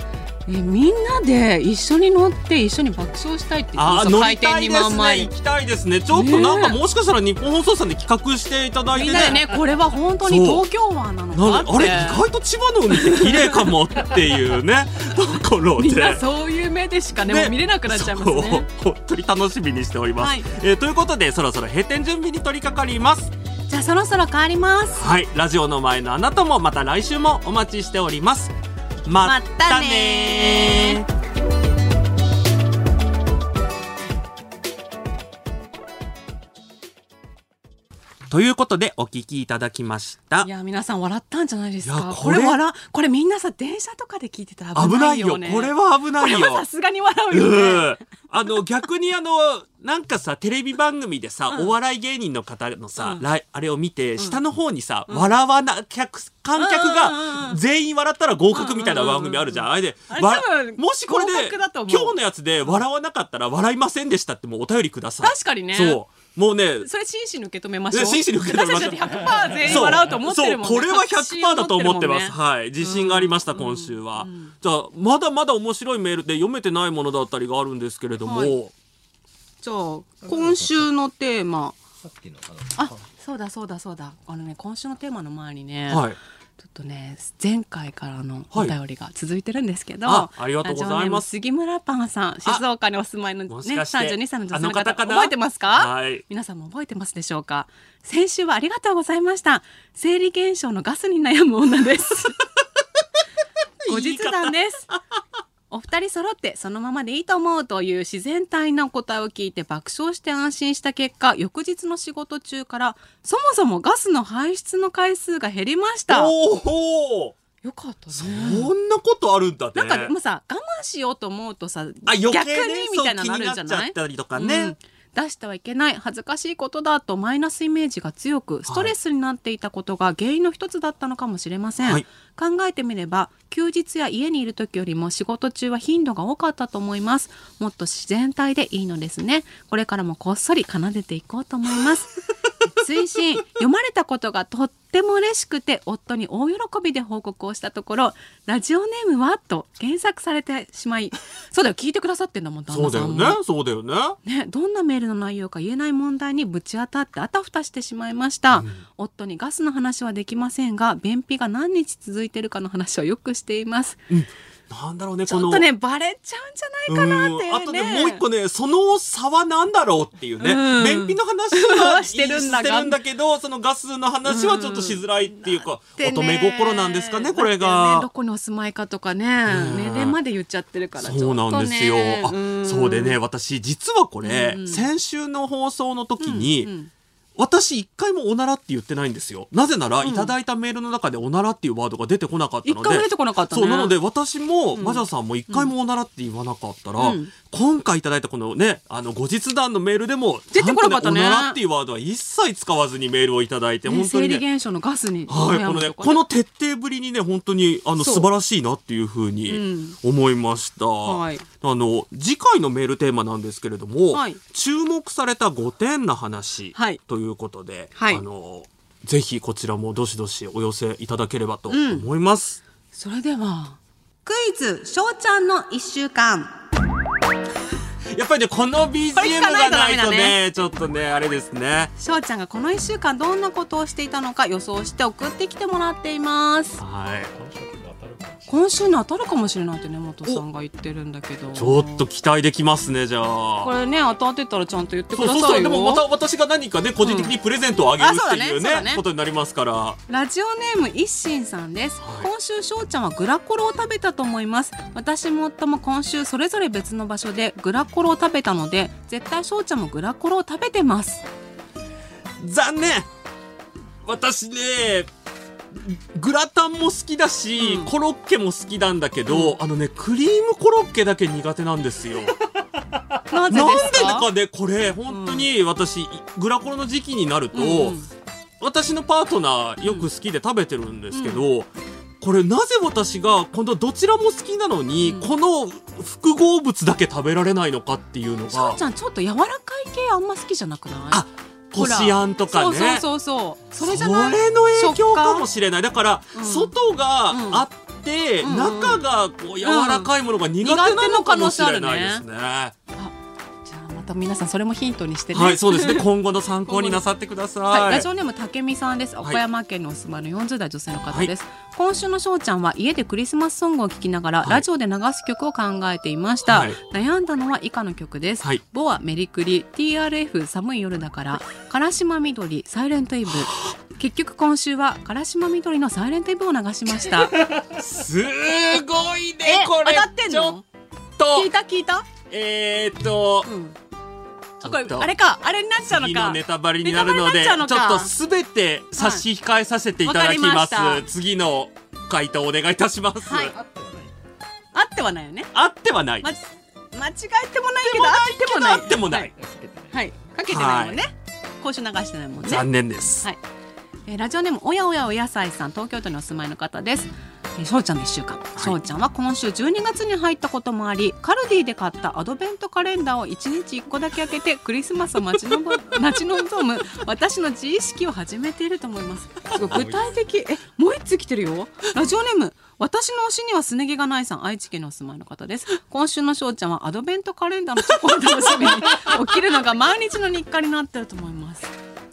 えみんなで一緒に乗って一緒に爆笑したいって言あーって回乗りたいですね。行きたいですね。ちょっとなんかねもしかしたら日本放送さんで企画していただいてみんなでねこれは本当に東京湾なのかあれ意外と千葉の海って綺麗かもっていうね。ところで。みんなそういう目でしかねもう見れなくなっちゃいますね。本当に楽しみにしております、はい。えーということでそろそろ閉店準備に取り掛かります。じゃあそろそろ帰ります。はい。ラジオの前のあなたもまた来週もお待ちしておりますまたねということでお聞きいただきました。いや皆さん笑ったんじゃないですいやかこれこれ笑これみんなさ電車とかで聞いてたら危な危ないいよ。よねこれは危ないよ。これはさすがに笑うようねんあの逆にあのなんかさテレビ番組でさ、お笑い芸人の方のさ、うん。ライあれを見て、下の方にさ、笑わな客観客が全員笑ったら合格みたいな番組あるじゃん、あれでわもしこれで今日のやつで笑わなかったら笑いませんでしたってもうお便りください。確かにね。そうもうねそれ真摯に受け止めましょう。ね真摯に受け止めましょう。私たち100%全員笑うと思ってるもんね。そうそうこれは100%だと思ってます、確信を持はい。自信がありました、今週は、じゃあまだまだ面白いメールで読めてないものだったりがあるんですけれども、はい。じゃあ今週のテーマ。あそうだそうだそうだ。あのね今週のテーマの前にね、はいちょっとね前回からのお便りが続いてるんですけど、あありがとうございます。杉村パンさん静岡にお住まいのねもしかして32歳の女性の方覚えてますか、はい。皆さんも覚えてますでしょうか？先週はありがとうございました。生理現象のガスに悩む女です。後日談ですお二人揃ってそのままでいいと思うという自然体な答えを聞いて爆笑して安心した結果翌日の仕事中からそもそもガスの排出の回数が減りました。おおよかったそねんなことあるんだね。なんかもうさ我慢しようと思うとさあ逆にみたいなのあるんじゃそう気になっちゃないったりとかね、うん出してはいけない恥ずかしいことだとマイナスイメージが強くストレスになっていたことが原因の一つだったのかもしれません、はい。考えてみれば休日や家にいる時よりも仕事中は頻度が多かったと思います。もっと自然体でいいのですね。これからもこっそり奏でていこうと思います追伸読まれたことがとっても嬉しくて夫に大喜びで報告をしたところラジオネームは？と検索されてしまいそうだよ聞いてくださってんだもん旦 そうだよ那さんもね。そうだよね。ね、どんなメールの内容か言えない問題にぶち当たってあたふたしてしまいました、夫にガスの話はできませんが便秘が何日続いてるかの話はよくしていますなんだろうねちょっとねバレちゃうんじゃないかなっていうね。うん。あとねもう一個ねその差はなんだろうっていうね、うん。便秘の話はしてるんだ るんだけどそのガスの話はちょっとしづらいっていうか、でね。乙女心なんですかねこれだってねが。ど。こにお住まいかとかね。ん。年齢まで言っちゃってるからそうなんですよ。あ、そうでね、ね私実はこれ、うん。先週の放送の時に、うんうん私一回もおならって言ってないんですよ。なぜなら、いただいたメールの中でおならっていうワードが出てこなかったので。一回も出てこなかったねそう、なので私も、うんマジャさんも一回もおならって言わなかったら、うん今回いただいたこのね、あの、後日談のメールでも、出てこなかったね。ちゃんとおならっていうワードは一切使わずにメールをいただいて、ね本当生にね。理現象のガスにはい、このね、この徹底ぶりにね、本当に、あの、素晴らしいなっていうふううにん。思いました。はい。あの、次回のメールテーマなんですけれども、はい。注目された5点な話はい。ということで、はい。あの、ぜひこちらもどしどしお寄せいただければと思います。それではクイズしょうちゃんの一週間やっぱりね、この BGM がないとね、ちょっとね、あれですね。しょうちゃんがこの1週間どんなことをしていたのか予想して送ってきてもらっていますはい。今週に当たるかもしれないって根本さんが言ってるんだけど。ちょっと期待できますね、じゃあ。これね当たってたらちゃんと言ってくそうそうそう。ださいよでもまた私が何かね、個人的にプレゼントをあげるうんっていうね、うだねことになりますから。ラジオネーム一心さんです、はい今週しょうちゃんはグラコロを食べたと思います。私も夫も今週それぞれ別の場所でグラコロを食べたので絶対しょうちゃんもグラコロを食べてます。残念。私ねグラタンも好きだし、うん。コロッケも好きなんだけど、あのねクリームコロッケだけ苦手なんですよ。なぜなんですか？でかねこれ本当に私、グラコロの時期になると、うん私のパートナーよく好きで食べてるんですけど、これなぜ私がこのどちらも好きなのに、うん。この複合物だけ食べられないのかっていうのが。しょうちゃんちょっと柔らかい系あんま好きじゃなくない？あこしあんとかねそうそうそうそれじゃないそれの影響かもしれないだから、うん外があって、うん中がこう柔らかいものが苦手なのかもしれないですね。じゃあた皆さんそれもヒントにしてねはい、そうですね。今後の参考になさってください。はい、ラジオネームたけみさんです。岡山県にお住まいの40代女性の方です。今週のしょうちゃんは家でクリスマスソングを聴きながら、はいラジオで流す曲を考えていました。はい悩んだのは以下の曲です。はいボアメリクリ TRF 寒い夜だから、からしま緑サイレントイブ。結局今週はからしま緑のサイレントイブを流しました。すごいね、これ。当たってんちょっの？と、聞いた？聞いた？えーっと、うん。あこれあれかあれになっちゃうのか。次のネタバレになるので、ちょっとすべて差し控えさせていただきます。はい次の回答お願いいたします。はい。あってはないよね。あってはない。ま間違えてもないけどあってもない。あってもない。はい、かけてないもんね。今週流してないもんね。残念です。はい。えーラジオネームおやおやお野菜さん東京都にお住まいの方です。えーしょうちゃんの一週間、しょうちゃんは今週12月に入ったこともありカルディで買ったアドベントカレンダーを1日1個だけ開けてクリスマスを待ちのぼ 待ち望む私の自意識を始めていると思います。具体的えもう一つ来てるよ。ラジオネーム私の推しにはすね毛がないさん。愛知県にお住まいの方です。今週のしょうちゃんはアドベントカレンダーのチョコを楽しみに起きるのが毎日の日課になってると思います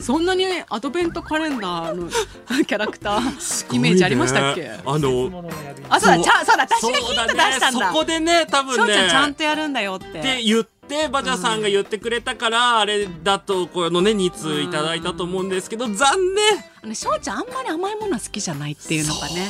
そんなにアドベントカレンダーの キャラクターイメージありましたっけ、あの、あそうだそうちゃそうだ私がヒント出したんだ。そこでね、多分ね、うちゃんちゃんとやるんだよっってて言って、バジャさんが言ってくれたから、あれだと、このね、2通いただいたと思うんですけど、残念あのしょうちゃんあんまり甘いものは好きじゃないっていうのがね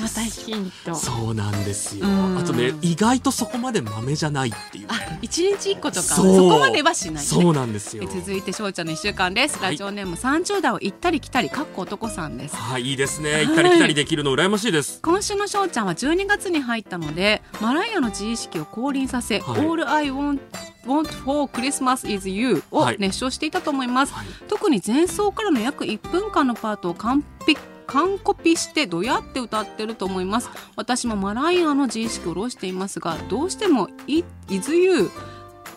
またヒントそうなんですよ。うん。あとね、意外とそこまで豆じゃないっていう。あね。一日一個とか。そこまではしない、ね、そうなんですよ。え。続いてしょうちゃんの一週間です、はい。ラジオネーム30代を行ったり来たりかっこ男さんです。はい、いいですね。はい。行ったり来たりできるの羨ましいです。今週のしょうちゃんは12月に入ったのでマライアの自意識を降臨させ、はい。All I want Want for Christmas is You をはい。熱唱していたと思います、特に前奏からの約1分間のパートを完璧完コピしてどやって歌ってると思います。私もマライアの自意識を下ろしていますがどうしても「い is you」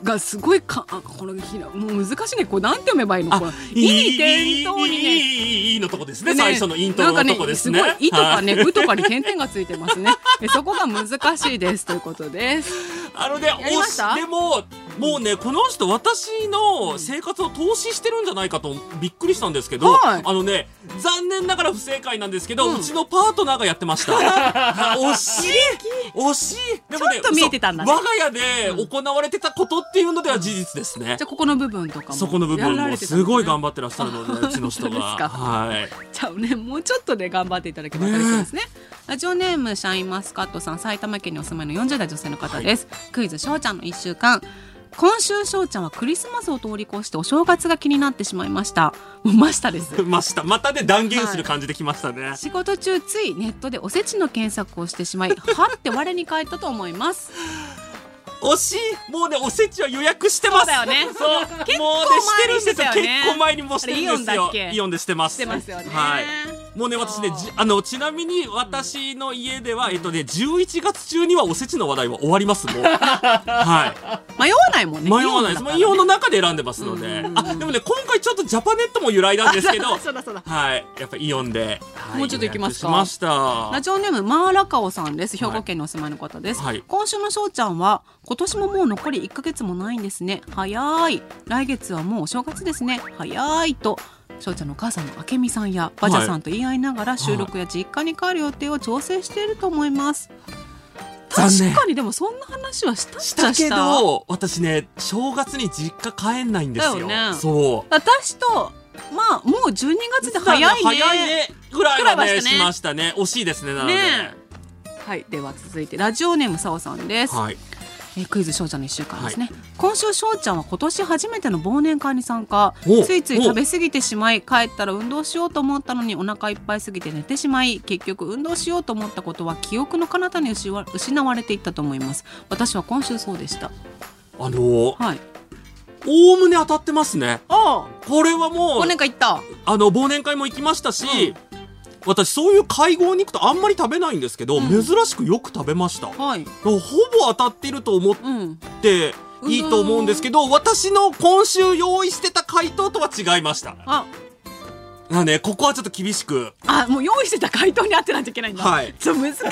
がすごいかあこのもう難しいね。これなんて読めばいいの？あこれ。いい点灯にね。いいいいいいのとこですね。ね。最初のイントロのとこですね。なんかね、すごい、いとかね、はい。うとかに点々がついてますね。えそこが難しいです。ということです。あのね、おしでも、もうね、この人、私の生活を投資してるんじゃないかとびっくりしたんですけど、はい。あのね、残念ながら不正解なんですけど、ううんちのパートナーがやってました。あ惜しい。惜しい。でもね、ちょっと見えてたんだね。我が家で行われてたことっていうのでは事実ですね。じゃ。あここの部分とかもそこの部分もすごい頑張ってらっしゃるので、うちの人が。はい。じゃあねもうちょっとで頑張っていただけば分かりそうですね。ラジオネームシャインマスカットさん埼玉県にお住まいの40代女性の方です、クイズしょうちゃんの1週間今週しょうちゃんはクリスマスを通り越してお正月が気になってしまいました。ましたです。ました。またね、断言する感じできましたね。仕事中ついネットでおせちの検索をしてしまい はって我に返ったと思います。惜しい。もうねおせちは予約してます。そうだよね。そう。結構もうねしてるんですよ前にしてたよね。結構前にもしてるんですよ。イオンでしてます。してますよね。はいもうね私ねじあのちなみに私の家ではえっとね11月中にはおせちの話題は終わりますもう。は迷わないもんねい迷わないです。もうイオンの中中で選んでますので。あでもね今回ちょっとジャパネットも由来なんですけど。そうだそうだはい。やっぱイオンで、はい。もうちょっと行きますか。ました。ラジオネームマーラカオさんです。兵庫県にお住まいの方です、はい。今週のしょうちゃんは今年ももう残り1ヶ月もないんですね。早い。来月はもうお正月ですね。早いとしょうちゃんのお母さんの明美さんやバジャさんと言い合いながら収録や実家に帰る予定を調整していると思います、残念。確かにでもそんな話はしたっした。けど私ね正月に実家帰んないんですよ。だよね。そう。私とまあもう12月で早いね。早いね。ぐらいはねね。しましたね。惜しいですねなので、ねはい。では続いてラジオネームさおさんです、はいえークイズしょうちゃんの1週間ですね、今週しょうちゃんは今年初めての忘年会に参加。おついつい食べ過ぎてしまい帰ったら運動しようと思ったのにお腹いっぱいすぎて寝てしまい結局運動しようと思ったことは記憶の彼方に失われていったと思います。私は今週そうでした。あのーはい。おおむね当たってますね。あこれはもう忘年会行った。あの忘年会も行きましたし、私そういう会合に行くとあんまり食べないんですけど、うん。珍しくよく食べました。はい。ほぼ当たっていると思っうん。ていいと思うんですけど私の今週用意してた回答とは違いました。あなのでここはちょっと厳しく。あもう用意してた回答に当てないといけないんだ。はい。そう難しいそう。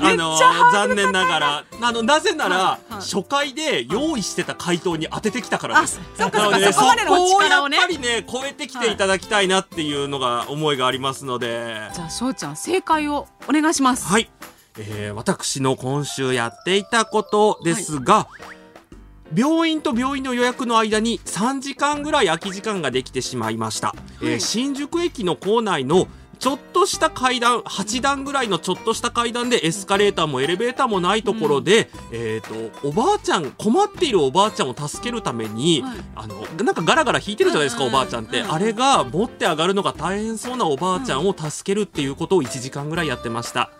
あの残念ながら、あのなぜなら、はい。はい。初回で用意してた回答に当ててきたからです。あそっかそっか。なのでそこまでの力をね。やっぱりね超えてきていただきたいなっていうのが思いがありますので。じゃあしょうちゃん正解をお願いします。はい、えー私の今週やっていたことですが、病院と病院の予約の間に3時間ぐらい空き時間ができてしまいました、えー新宿駅の構内のちょっとした階段8段ぐらいのちょっとした階段でエスカレーターもエレベーターもないところで、えー、とおばあちゃん困っているおばあちゃんを助けるために、はい。あのなんかガラガラ引いてるじゃないですか、うんうんおばあちゃんって、うん。あれが持って上がるのが大変そうなおばあちゃんを助けるっていうことを1時間ぐらいやってました。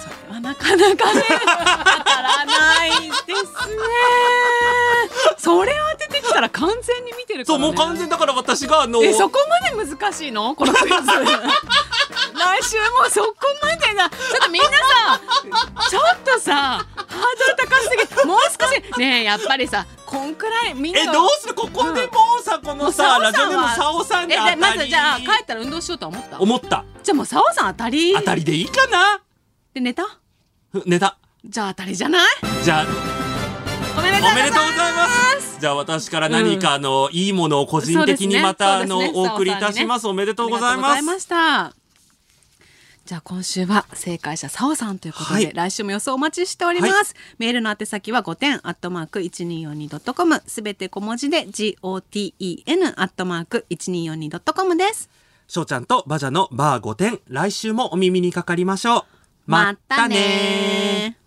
それはなかなかね当たらないですね。それを当ててきたら完全に見てるかそう、ら、ね、もう完全だから私があの、えそこまで難しいの？このクイズ。来週もそこまでな。ちょっとみんなさちょっとさハードル高すぎてもう少し。ねえやっぱりさこんくらいみんなえ、どうする？ここでもうさ、このさ、ラジオネーさおさんえで当たり。でまずじゃあ帰ったら運動しようとは思った？思った。じゃあもう澤さん当たり。当たりでいいかな？で寝た？ふ寝た。じゃあ当たりじゃない？じゃあ、おめでとうございます。じゃあ私から何かあの、いいものを個人的にまた、あの、そうですねお送りいたします。おめでとうございます。じゃあ今週は正解者さおさんということで、はい来週も予想お待ちしております。メールの宛先は5点アットマーク 1242.com すべて小文字で GOTEN アットマーク 1242.com です。しょうちゃんとバジャのバー5点、来週もお耳にかかりましょう。まったね